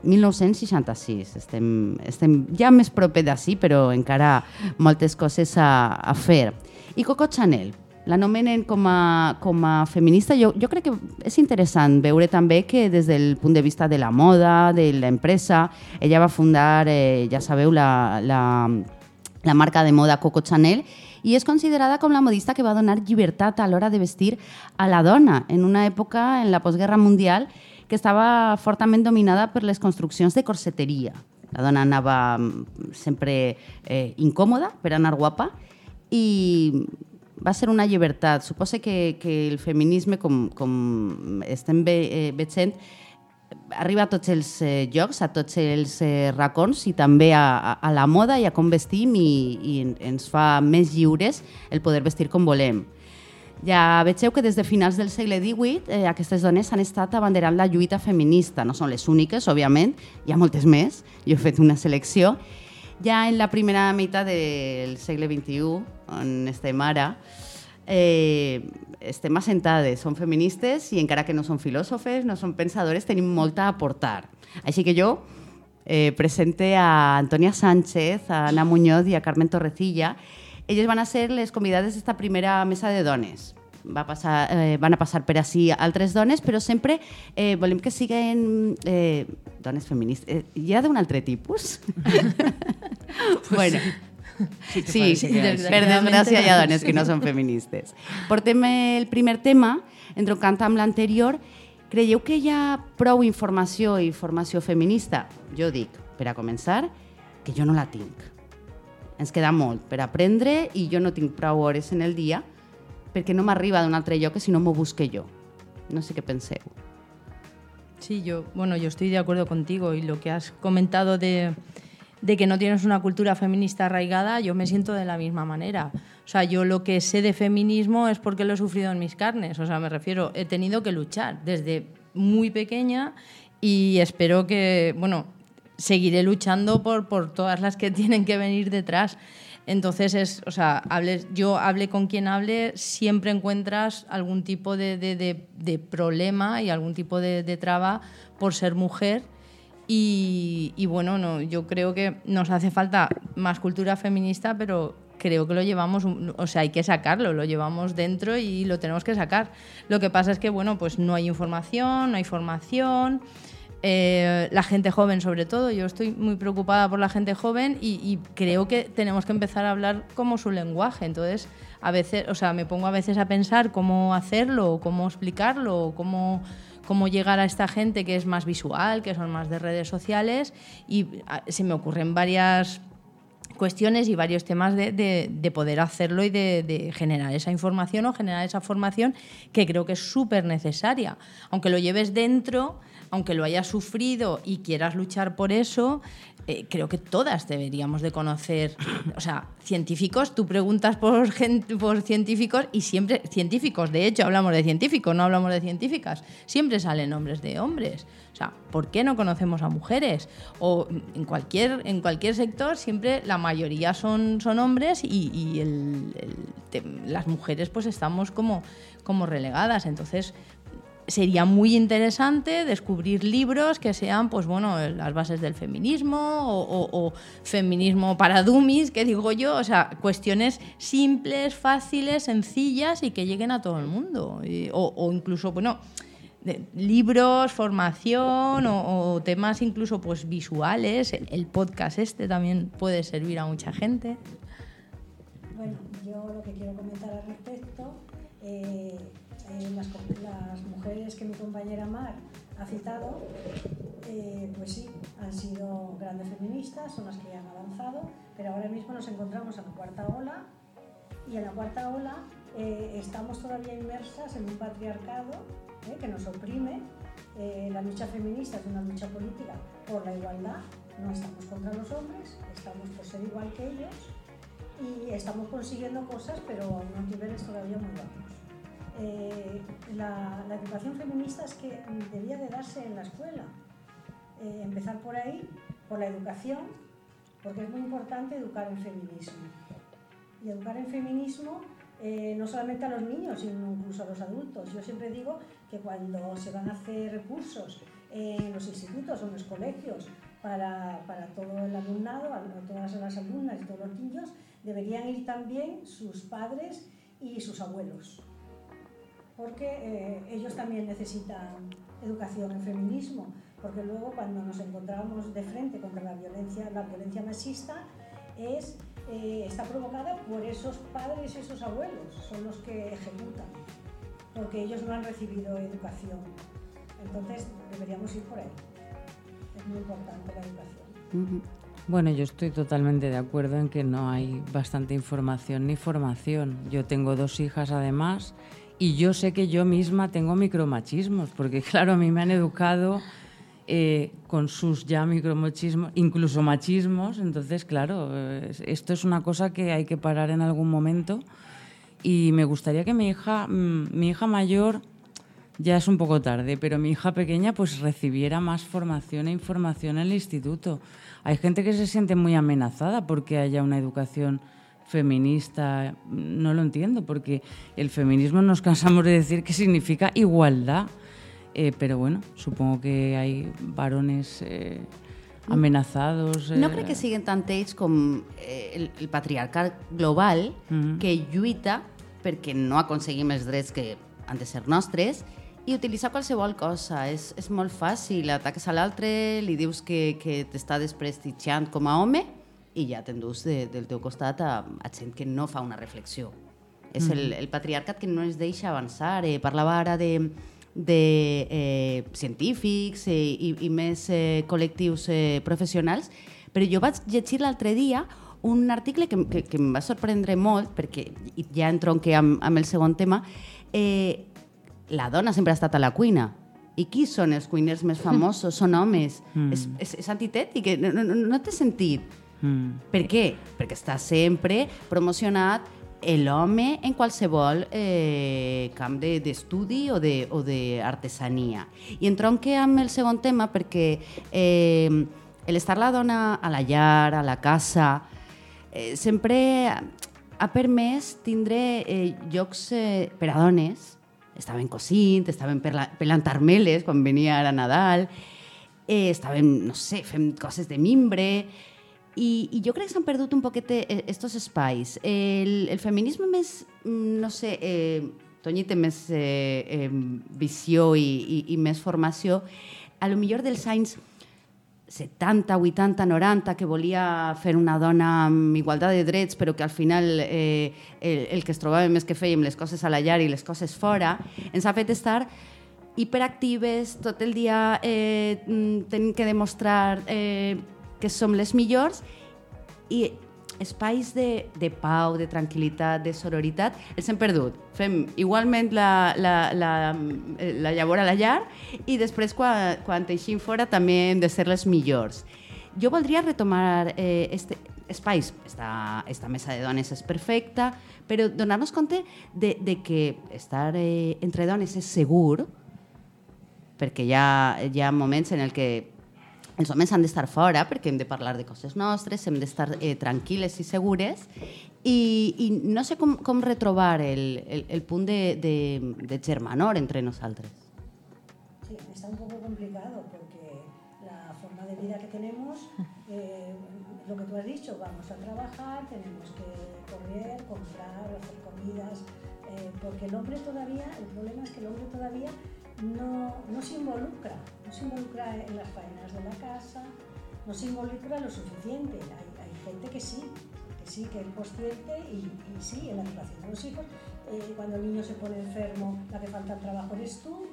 1966. Estem, estem ja més proper d'ací, però encara moltes coses a, a fer. I Coco Chanel, l'anomenen com, a, com a feminista. Jo, jo crec que és interessant veure també que des del punt de vista de la moda, de l'empresa, ella va fundar, eh, ja sabeu, la, la, la marca de moda Coco Chanel i és considerada com la modista que va donar llibertat a l'hora de vestir a la dona en una època, en la postguerra mundial, que estava fortament dominada per les construccions de corseteria. La dona anava mm, sempre eh, incòmoda per anar guapa i va ser una llibertat. Suposa que, que el feminisme, com, com estem ve, eh, veient, arriba a tots els eh, llocs, a tots els eh, racons i també a, a, la moda i a com vestim i, i ens fa més lliures el poder vestir com volem. Ja vegeu que des de finals del segle XVIII eh, aquestes dones han estat abanderant la lluita feminista. No són les úniques, òbviament, hi ha moltes més. Jo he fet una selecció. Ja en la primera meitat del segle XXI, on estem ara, eh, estem assentades, som feministes i encara que no som filòsofes, no som pensadores, tenim molta a aportar. Així que jo eh, presente a Antonia Sánchez, a Ana Muñoz i a Carmen Torrecilla, elles van a ser les convidades d'esta primera mesa de dones. Va passar, eh, van a passar per ací altres dones, però sempre eh, volem que siguen eh, dones feministes. Eh, hi ha d'un altre tipus? bueno, sí, per desgràcia hi ha dones que no són feministes. Portem el primer tema, entroncant amb l'anterior. Creieu que hi ha prou informació i formació feminista? Jo dic, per a començar, que jo no la tinc ens queda molt per aprendre i jo no tinc prou hores en el dia perquè no m'arriba d'un altre lloc que si no m'ho busque jo. No sé què penseu.
Sí, yo, bueno, yo estoy de acuerdo contigo y lo que has comentado de, de que no tienes una cultura feminista arraigada, yo me siento de la misma manera. O sea, yo lo que sé de feminismo es porque lo he sufrido en mis carnes. O sea, me refiero, he tenido que luchar desde muy pequeña y espero que, bueno, seguiré luchando por, por todas las que tienen que venir detrás. Entonces, es, o sea, yo hable con quien hable, siempre encuentras algún tipo de, de- de- problema y algún tipo de, traba por ser mujer. Y, y bueno, no, yo creo que nos hace falta más cultura feminista, pero creo que lo llevamos, o sea, hay que sacarlo, lo llevamos dentro y lo tenemos que sacar. Lo que pasa es que, bueno, pues no hay información, no hay formación. Eh, la gente joven sobre todo, yo estoy muy preocupada por la gente joven y, y creo que tenemos que empezar a hablar como su lenguaje. Entonces, a veces, o sea, me pongo a veces a pensar cómo hacerlo, cómo explicarlo, cómo, cómo llegar a esta gente que es más visual, que son más de redes sociales y ah, se me ocurren varias cuestiones y varios temas de, de- de poder hacerlo y de, de generar esa información o generar esa formación que creo que es súper necesaria. Aunque lo lleves dentro, aunque lo hayas sufrido y quieras luchar por eso, eh, creo que todas deberíamos de conocer, o sea, científicos, tú preguntas por, científicos y siempre, científicos, de hecho hablamos de científicos, no hablamos de científicas, siempre salen nombres de hombres. O sea, ¿por qué no conocemos a mujeres? O en cualquier, en cualquier sector siempre la mayoría son, son hombres y, las mujeres pues estamos como, como relegadas. Entonces, sería muy interesante descubrir libros que sean, pues bueno, las bases del feminismo o, feminismo para dummies, que digo yo, o sea, cuestiones simples, fáciles, sencillas y que lleguen a todo el mundo. O, incluso, bueno, libros, formación o, temas incluso pues visuales. El, el podcast este también puede servir a mucha gente.
Bueno, yo lo que quiero comentar al respecto, eh, eh, las, mujeres que mi compañera Mar ha citado, eh, pues sí, han sido grandes feministas, son las que han avanzado, pero ahora mismo nos encontramos en la cuarta ola y en la cuarta ola eh, estamos todavía inmersas en un patriarcado que nos oprime. La lucha feminista es una lucha política por la igualdad, no estamos contra los hombres, estamos por ser igual que ellos y estamos consiguiendo cosas, pero a unos niveles todavía muy bajos. Eh, la, educación feminista es que debía de darse en la escuela. Eh, empezar por ahí, por la educación, porque es muy importante educar en feminismo. Y educar en feminismo eh, no solamente a los niños, sino incluso a los adultos. Yo siempre digo que cuando se van a hacer recursos en los institutos o en los colegios para, todo el alumnado, todas las alumnas y todos los niños, deberían ir también sus padres y sus abuelos, porque eh, ellos también necesitan educación en feminismo, porque luego cuando nos encontramos de frente contra la violencia, la violencia machista es, eh, está provocada por esos padres esos abuelos, son los que ejecutan, porque ellos no han recibido educación. Entonces deberíamos ir por ahí. Es muy importante la educación.
Ujú.
Bueno, yo estoy totalmente de acuerdo en que no hay bastante información ni formación. Yo tengo dos hijas además y yo sé que yo misma tengo micromachismos, porque claro, a mí me han educado eh, con sus ya micromachismos, incluso machismos, entonces claro, esto es una cosa que hay que parar en algún momento y me gustaría que mi hija, mm, mi hija mayor ya es un poco tarde, pero mi hija pequeña pues recibiera más formación e información en el instituto. Hay gente que se siente muy amenazada porque haya una educación feminista. No lo entiendo, porque el feminismo nos cansamos de decir que significa igualdad. Eh, pero bueno, supongo que hay varones eh, amenazados.
No
eh,
crec que siguin tant ells com eh, el, el patriarcat global
Mhm.
que lluita perquè no aconseguim els drets que han de ser nostres i utilitzar qualsevol cosa. És, és molt fàcil. Ataques a l'altre, li dius que, que t'està desprestigiant com a home i ja t'endús de, del teu costat a, a gent que no fa una reflexió. És el, el patriarcat que no ens deixa avançar. Eh, parlava ara de, de eh, científics eh, i, i més eh, col·lectius eh, professionals, però jo vaig llegir l'altre dia un article que, que, que em va sorprendre molt, perquè ja entronque amb, amb el segon tema, eh, la dona sempre ha estat a la cuina. I qui són els cuiners més famosos? Són homes.
Mm.
És, és, és antitètic, no, no, no- no té sentit.
Mm.
Per què? Perquè està sempre promocionat l'home en qualsevol eh, camp de- d'estudi o de- o. I entronque amb el segon tema perquè eh, l'estar la dona a la llar, a la casa, eh, sempre ha permès tindre eh, llocs eh, per a dones. Estaven cosint, estaven pelant armeles quan venia ara Nadal, eh, estaven, no sé, fent coses de mimbre, i, i jo crec que s'han perdut un poquet eh, estos espais. El, el feminisme més, mm, no sé, eh, Toñi té més eh, eh, visió i, i, i més formació, a lo millor dels anys 70, 80, 90, que volia fer una dona amb igualtat de drets, però que al final eh, el, el que es trobava més que fèiem les coses a la llar i les coses fora, ens ha fet estar hiperactives, tot el dia eh, mm, tenim que demostrar eh, que som les millors i espais de, de pau, de tranquil·litat, de sororitat, els hem perdut. Fem igualment la, la, la, la llavor a la llar i després quan, quan eixim fora també hem de ser les millors. Jo voldria retomar eh, este, espais. Esta, esta mesa de dones és perfecta, però donar-nos compte de, de que estar eh, entre dones és segur, perquè hi ha, hi ha moments en el que els homes han d'estar fora perquè hem de parlar de coses nostres, hem d'estar eh, tranquil·les i segures i, i no sé com, com retrobar el, el, el punt de, de, de germanor entre nosaltres.
Sí, está un poco complicado porque la forma de vida que tenemos, eh, lo que tú has dicho, vamos a trabajar, tenemos que correr, comprar, hacer comidas, eh, porque el hombre todavía, el problema es que el hombre todavía no, no se involucra, no se involucra en las faenas de la casa, no se involucra lo suficiente. Hay, gente que sí, que sí, que es consciente y, sí, en la educación de los hijos, eh, cuando el niño se pone enfermo, la que falta el trabajo eres tú,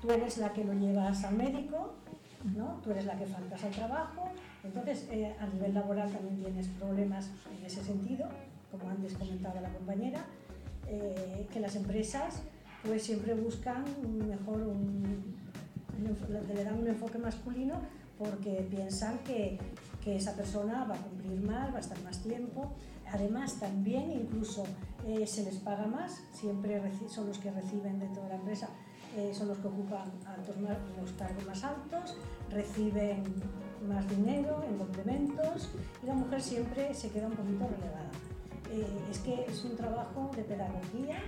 tú eres la que lo llevas al médico, ¿no? tú eres la que faltas al trabajo. Entonces, eh, a nivel laboral también tienes problemas en ese sentido, como antes comentaba la compañera, eh, que las empresas pues siempre buscan mejor, un, un le dan un enfoque masculino porque piensan que, que esa persona va a cumplir más, va a estar más tiempo. Además, también incluso eh, se les paga más, siempre son los que reciben de toda la empresa, eh, son los que ocupan altos los cargos más altos, reciben más dinero en complementos y la mujer siempre se queda un poquito relegada. Eh, es que es un trabajo de pedagogía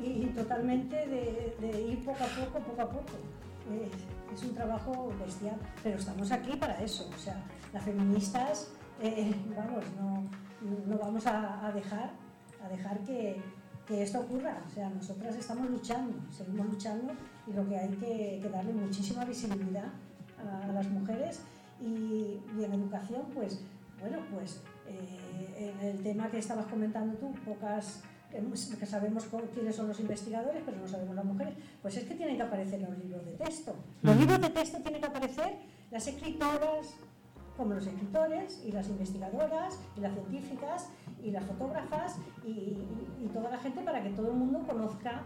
y, totalmente de, ir poco a poco, poco a poco. Eh, es un trabajo bestial, pero estamos aquí para eso. O sea, las feministas, eh, vamos, no, no vamos a, dejar, a dejar que, que esto ocurra. O sea, nosotras estamos luchando, seguimos luchando y lo que hay que, darle muchísima visibilidad a, las mujeres y, en educación, pues, bueno, pues eh, el tema que estabas comentando tú, pocas que sabemos quiénes son los investigadores, pero no sabemos las mujeres, pues es que tienen que aparecer en los libros de texto. Los libros de texto tienen que aparecer las escritoras, como los escritores, y las investigadoras, y las científicas, y las fotógrafas, y, y- y toda la gente para que todo el mundo conozca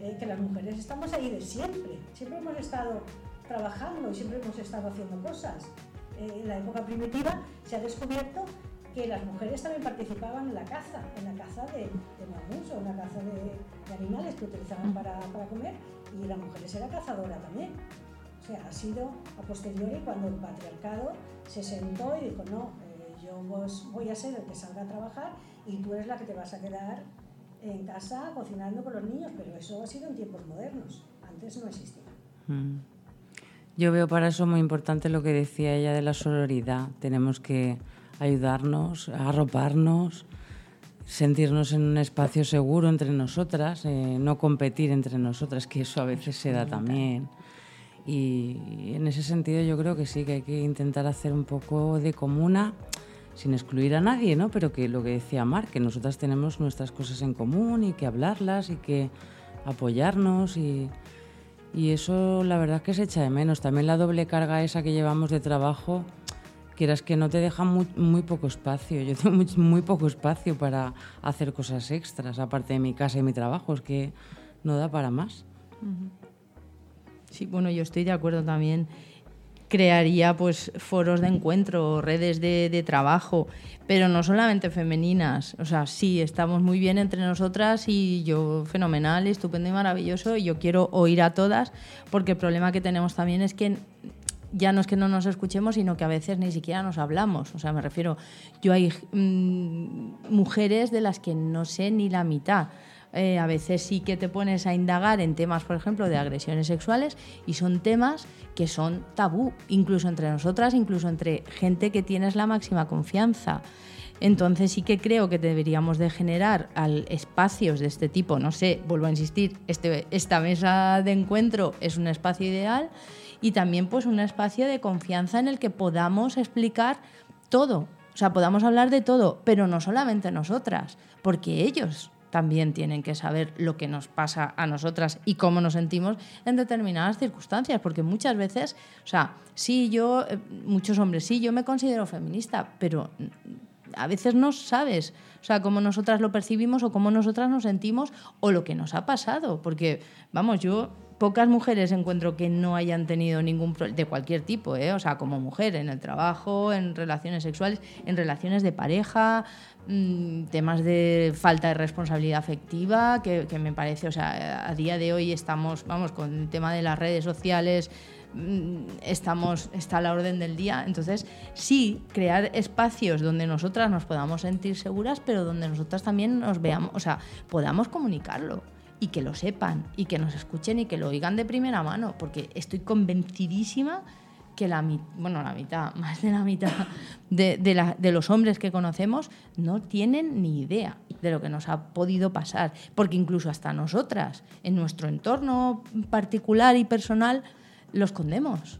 eh, que las mujeres estamos ahí de siempre. Siempre hemos estado trabajando y siempre hemos estado haciendo cosas. Eh, en la época primitiva se ha descubierto que las mujeres también participaban en la caza, en la caza de, de o en la caza de, de animales que utilizaban para, para comer, y la mujer era cazadora también. O sea, ha sido a posteriori cuando el patriarcado se sentó y dijo, no, eh, yo vos- voy a ser el que salga a trabajar y tú eres la que te vas a quedar en casa cocinando con los niños, pero eso ha sido en tiempos modernos, antes no existía.
Mm. Yo veo para eso muy importante lo que decía ella de la sororidad. Tenemos que ayudarnos, arroparnos, sentirnos en un espacio seguro entre nosotras, eh, no competir entre nosotras, que eso a veces se da también. Y en ese sentido yo creo que sí, que hay que intentar hacer un poco de comuna, sin excluir a nadie, ¿no? Pero que lo que decía Mar, que nosotras tenemos nuestras cosas en común y que hablarlas y que apoyarnos y, y eso la verdad es que se echa de menos. También la doble carga esa que llevamos de trabajo, quieras que no te deja muy, muy poco espacio. Yo tengo muy, muy poco espacio para hacer cosas extras, aparte de mi casa y mi trabajo, es que no da para más.
Sí, bueno, yo estoy de acuerdo también. Crearía pues foros de encuentro, redes de, de trabajo, pero no solamente femeninas. O sea, sí, estamos muy bien entre nosotras y yo fenomenal, estupendo y maravilloso. Y yo quiero oír a todas, porque el problema que tenemos también es que ya no es que no nos escuchemos, sino que a veces ni siquiera nos hablamos. O sea, me refiero, yo hay mm, mujeres de las que no sé ni la mitad. Eh, a veces sí que te pones a indagar en temas, por ejemplo, de agresiones sexuales y son temas que son tabú, incluso entre nosotras, incluso entre gente que tienes la máxima confianza. Entonces sí que creo que deberíamos de generar al- espacios de este tipo. No sé, vuelvo a insistir, este, esta mesa de encuentro es un espacio ideal y también pues un espacio de confianza en el que podamos explicar todo. O sea, podamos hablar de todo, pero no solamente nosotras, porque ellos también tienen que saber lo que nos pasa a nosotras y cómo nos sentimos en determinadas circunstancias, porque muchas veces, o sea, sí, yo, eh, muchos hombres, sí, yo me considero feminista, pero a veces no sabes, o sea, cómo nosotras lo percibimos o cómo nosotras nos sentimos o lo que nos ha pasado, porque, vamos, yo pocas mujeres encuentro que no hayan tenido ningún problema de cualquier tipo, ¿eh? o sea, como mujer, en el trabajo, en relaciones sexuales, en relaciones de pareja, mm, temas de falta de responsabilidad afectiva, que, que me parece, o sea, a día de hoy estamos, vamos, con el tema de las redes sociales, mm, estamos, está a la orden del día. Entonces, sí, crear espacios donde nosotras nos podamos sentir seguras, pero donde nosotras también nos veamos, o sea, podamos comunicarlo y que lo sepan y que nos escuchen y que lo oigan de primera mano, porque estoy convencidísima que la, mi- bueno, la mitad, más de la mitad de, de de los hombres que conocemos no tienen ni idea de lo que nos ha podido pasar, porque incluso hasta nosotras, en nuestro entorno particular y personal, lo escondemos.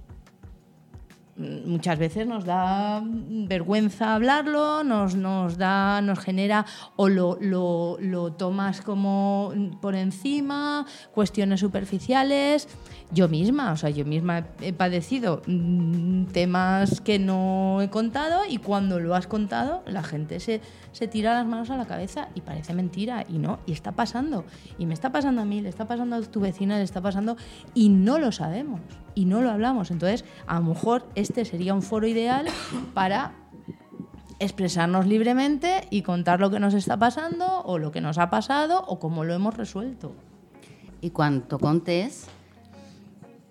Mm, Muchas veces nos da vergüenza hablarlo, nos, nos, da, nos genera o lo, lo, lo tomas como por encima, cuestiones superficiales. Yo misma, o sea, yo misma he padecido mm, temas que no he contado y cuando lo has contado la gente se, se tira las manos a la cabeza y parece mentira y no, y está pasando. Y me está pasando a mí, le está pasando a tu vecina, le está pasando y no lo sabemos y no lo hablamos. Entonces, a lo mejor este sería un foro ideal para expresarnos libremente y contar lo que nos está pasando o lo que nos ha pasado o cómo lo hemos resuelto.
I quan t'ho contes,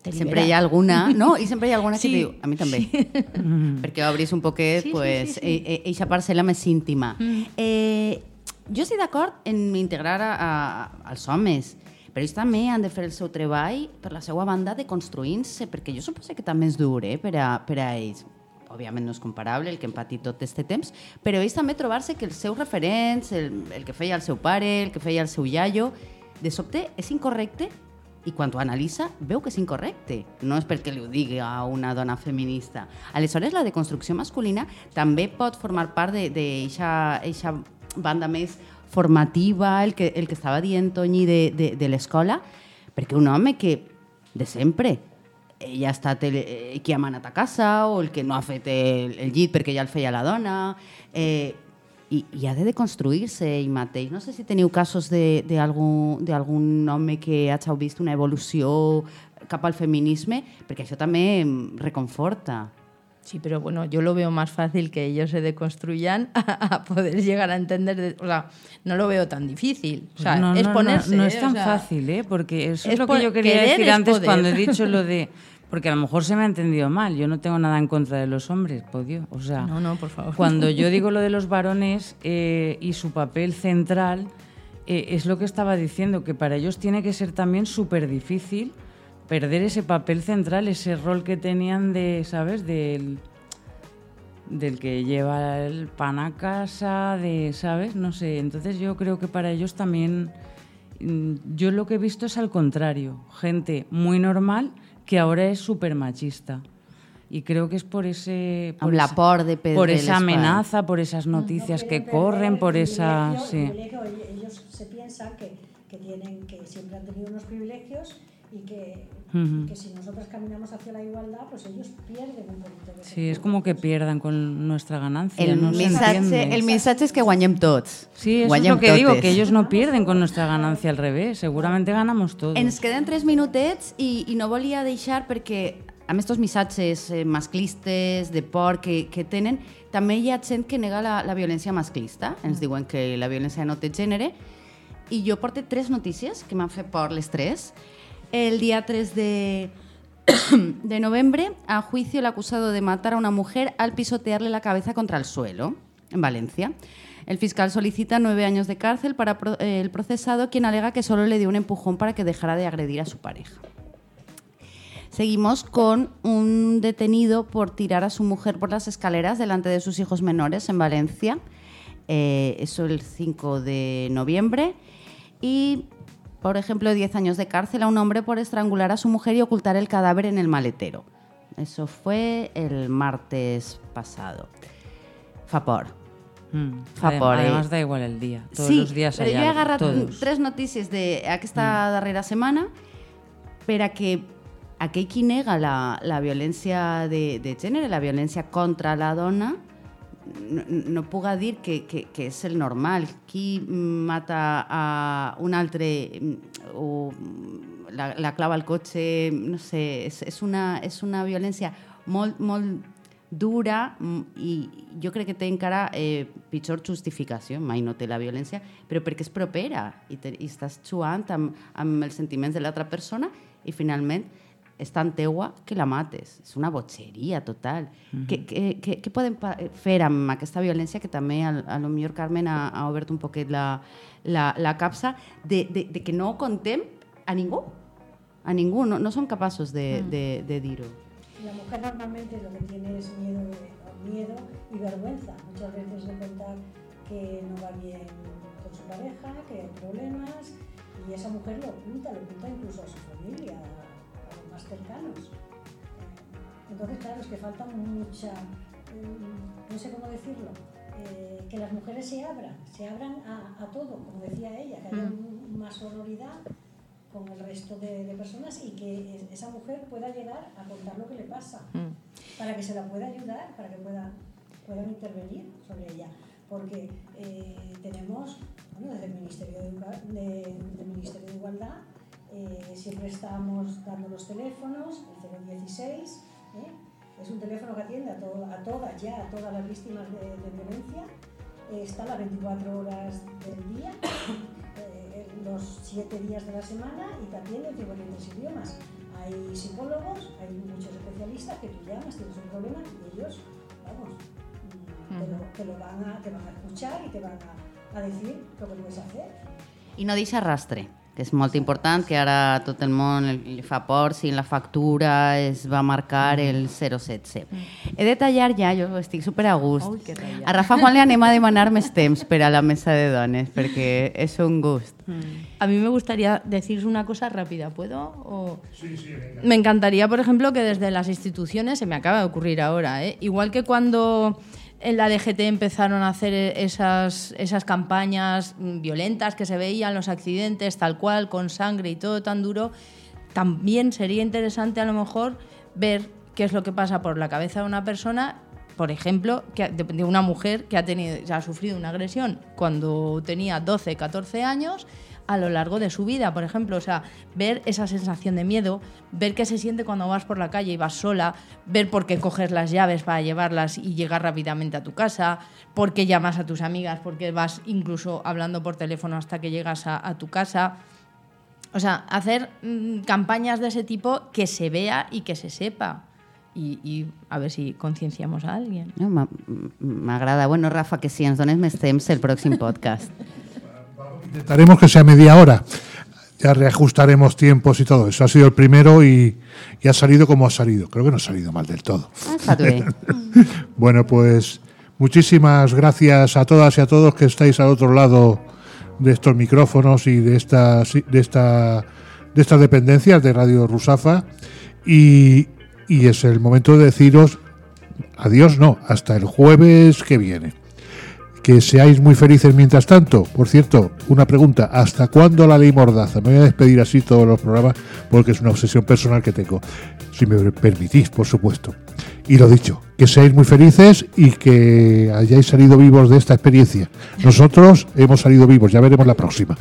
Te
sempre hi
libera.
ha alguna, no? I sempre hi ha alguna que
Sí,
te diu, a mi també, perquè obris un poquet
Sí, sí,
pues,
sí, sí.
eh, eh, eixa parcel·la més íntima.
Mm.
Eh, jo estic d'acord en integrar a, a, als homes, però ells també han de fer el seu treball per la seva banda de construint-se, perquè jo suposo que també és dur eh, per, a, per a ells. Òbviament no és comparable el que hem patit tot este temps, però ells també trobar-se que els seus referents, el, el que feia el seu pare, el que feia el seu iaio, de sobte és incorrecte i quan ho analitza veu que és incorrecte. No és perquè li ho digui a una dona feminista. Aleshores, la deconstrucció masculina també pot formar part d'aquesta banda més formativa, el que, el que estava dient Toñi de, de, de l'escola, perquè un home que de sempre ell ha estat el, eh, qui ha manat a casa o el que no ha fet el, el llit perquè ja el feia la dona eh, i, i ha de deconstruir-se ell mateix. No sé si teniu casos d'algun home que hagi vist una evolució cap al feminisme, perquè això també reconforta.
Sí, pero bueno, yo lo veo más fácil que ellos se deconstruyan a, a poder llegar a entender. de- o sea, no lo veo tan difícil. O sea,
no,
es
no,
ponerse.
No, es
O
tan
sea,
fácil, ¿eh? Porque eso es,
es
lo que yo quería decir
es
antes
poder.
cuando he dicho lo de... Porque a lo mejor se me ha entendido mal. Yo no tengo nada en contra de los hombres, por Dios. O sea,
No, no, por favor.
cuando yo digo lo de los varones eh, y su papel central, eh, es lo que estaba diciendo, que para ellos tiene que ser también súper difícil perder ese papel central, ese rol que tenían de, ¿sabes? Del, del que lleva el pan a casa, de, ¿sabes? No sé. Entonces yo creo que para ellos también, mm, yo lo que he visto es al contrario, gente muy normal que ahora es súper machista. Y creo que es por ese...
Amb la
esa-
por de
Por esa amenaza, por esas noticias
No
que corren, por esa... Sí.
ellos se piensan que, que tienen que siempre han tenido unos privilegios y que,
Ujú.
y que si nosotros caminamos hacia la igualdad, pues ellos pierden un poquito de
Sí, es como que pierdan con nuestra ganancia.
El,
no
missatge,
entiende.
el missatge és que guanyem tots.
Sí, eso es
Guanyem
lo que digo,
totes.
que ellos no pierden con nuestra ganancia al revés. Seguramente ganamos todos.
Ens queden tres minutets i, i no volia deixar perquè amb aquests missatges eh, masclistes, de por que, que tenen, també hi ha gent que nega la, la violència masclista. Ens diuen que la violència no té gènere. I jo porto tres notícies que m'han fet por les tres. El día 3 de, de noviembre, a juicio el acusado de matar a una mujer al pisotearle la cabeza contra el suelo, en Valencia. El fiscal solicita nueve años de cárcel para eh, el procesado, quien alega que solo le dio un empujón para que dejara de agredir a su pareja. Seguimos con un detenido por tirar a su mujer por las escaleras delante de sus hijos menores en Valencia. Eh, eso el 5 de noviembre. Y, por ejemplo, 10 años de cárcel a un hombre por estrangular a su mujer y ocultar el cadáver en el maletero. Eso fue el martes pasado. Favor.
Mm.
Fa
Adem-
por, eh.
Además da igual el día. Todos
sí,
los días
però
hay
jo he agarrat tres notícies d'aquesta darrera setmana per a que aquell qui nega la, la violència de, de gènere, la violència contra la dona, no, no puga dir que, que, que és el normal. Qui mata a un altre mm, o la, la clava al cotxe, no sé, és, és, una, és una violència molt, molt dura mm, i jo crec que té encara eh, pitjor justificació, mai no té la violència, però perquè és propera i, te, i estàs jugant amb, amb els sentiments de l'altra persona i finalment és tan teua que la mates. És una botxeria total.
Mhm.
què, què, què, què podem pa- fer amb aquesta violència que també a, a lo millor Carmen ha, ha obert un poquet la, la, la capsa de, de, de que no contem a ningú. A ningú, no, no som capaços de, de, de dir-ho.
La mujer normalmente lo que tiene es miedo, de- miedo y vergüenza. Muchas veces de contar que no va bien con su pareja, que hay problemas, y esa mujer lo oculta, lo oculta incluso a su familia, más cercanos. Eh, Entonces, claro, es que falta mucha, eh, no sé cómo decirlo, eh, que las mujeres se abran, se abran a, a todo, como decía ella, que haya un- más sonoridad con el resto de, de personas y que es- esa mujer pueda llegar a contar lo que le pasa, para que se la pueda ayudar, para que pueda, puedan intervenir sobre ella. Porque eh, tenemos, bueno, desde el Ministerio de, de- del Ministerio de Igualdad, eh, siempre estamos dando los teléfonos, el 016, ¿eh? es un teléfono que atiende a, to- a todas, ya a todas las víctimas de, de violencia, eh, está las 24 horas del día, eh, los 7 días de la semana y te atiende en 53 idiomas. Hay psicólogos, hay muchos especialistas que tú llamas, tienes un problema y ellos, vamos, mm, te, lo, te lo van a, te van a escuchar y te van a, a decir lo que puedes hacer.
I no deixa rastre, que és molt important, que ara tot el món li fa por si en la factura es va marcar el 016. He de tallar ja, jo estic super a gust.
Ui.
A Rafa Juan li anem a demanar més temps per a la mesa de dones, perquè és un gust.
A mí me gustaría decir una cosa rápida, ¿puedo? O- Me encantaría, por ejemplo, que desde las instituciones, se me acaba de ocurrir ahora, ¿eh? igual que cuando en la DGT empezaron a hacer esas, esas campañas violentas que se veían, los accidentes tal cual, con sangre y todo tan duro, también sería interesante a lo mejor ver qué es lo que pasa por la cabeza de una persona por ejemplo, de una mujer que ha, tenido, ha sufrido una agresión cuando tenía 12, 14 años a lo largo de su vida, por ejemplo, o sea, ver esa sensación de miedo, ver qué se siente cuando vas por la calle y vas sola, ver por qué coges las llaves para llevarlas y llegar rápidamente a tu casa, por qué llamas a tus amigas, por qué vas incluso hablando por teléfono hasta que llegas a, a tu casa. O sea, hacer mm, campañas de ese tipo que se vea y que se sepa. Y, y a ver si concienciamos a alguien.
No, m'a- M'agrada. Bueno, Rafa, que si ens dones més temps el pròxim podcast.
Intentaremos que sea media hora. Ya reajustaremos tiempos y todo. Eso ha sido el primero y, y ha salido como ha salido. Creo que no ha salido mal del todo. Bueno, pues muchísimas gracias a todas y a todos que estáis al otro lado de estos micrófonos y de esta, de esta, de estas dependencias de Radio Rusafa. Y, y es el momento de deciros adiós, no, hasta el jueves que viene. Que seáis muy felices mientras tanto. Por cierto, una pregunta, ¿hasta cuándo la ley Mordaza? Me voy a despedir así todos los programas porque es una obsesión personal que tengo. Si me permitís, por supuesto. Y lo dicho, que seáis muy felices y que hayáis salido vivos de esta experiencia. Nosotros hemos salido vivos, ya veremos la próxima.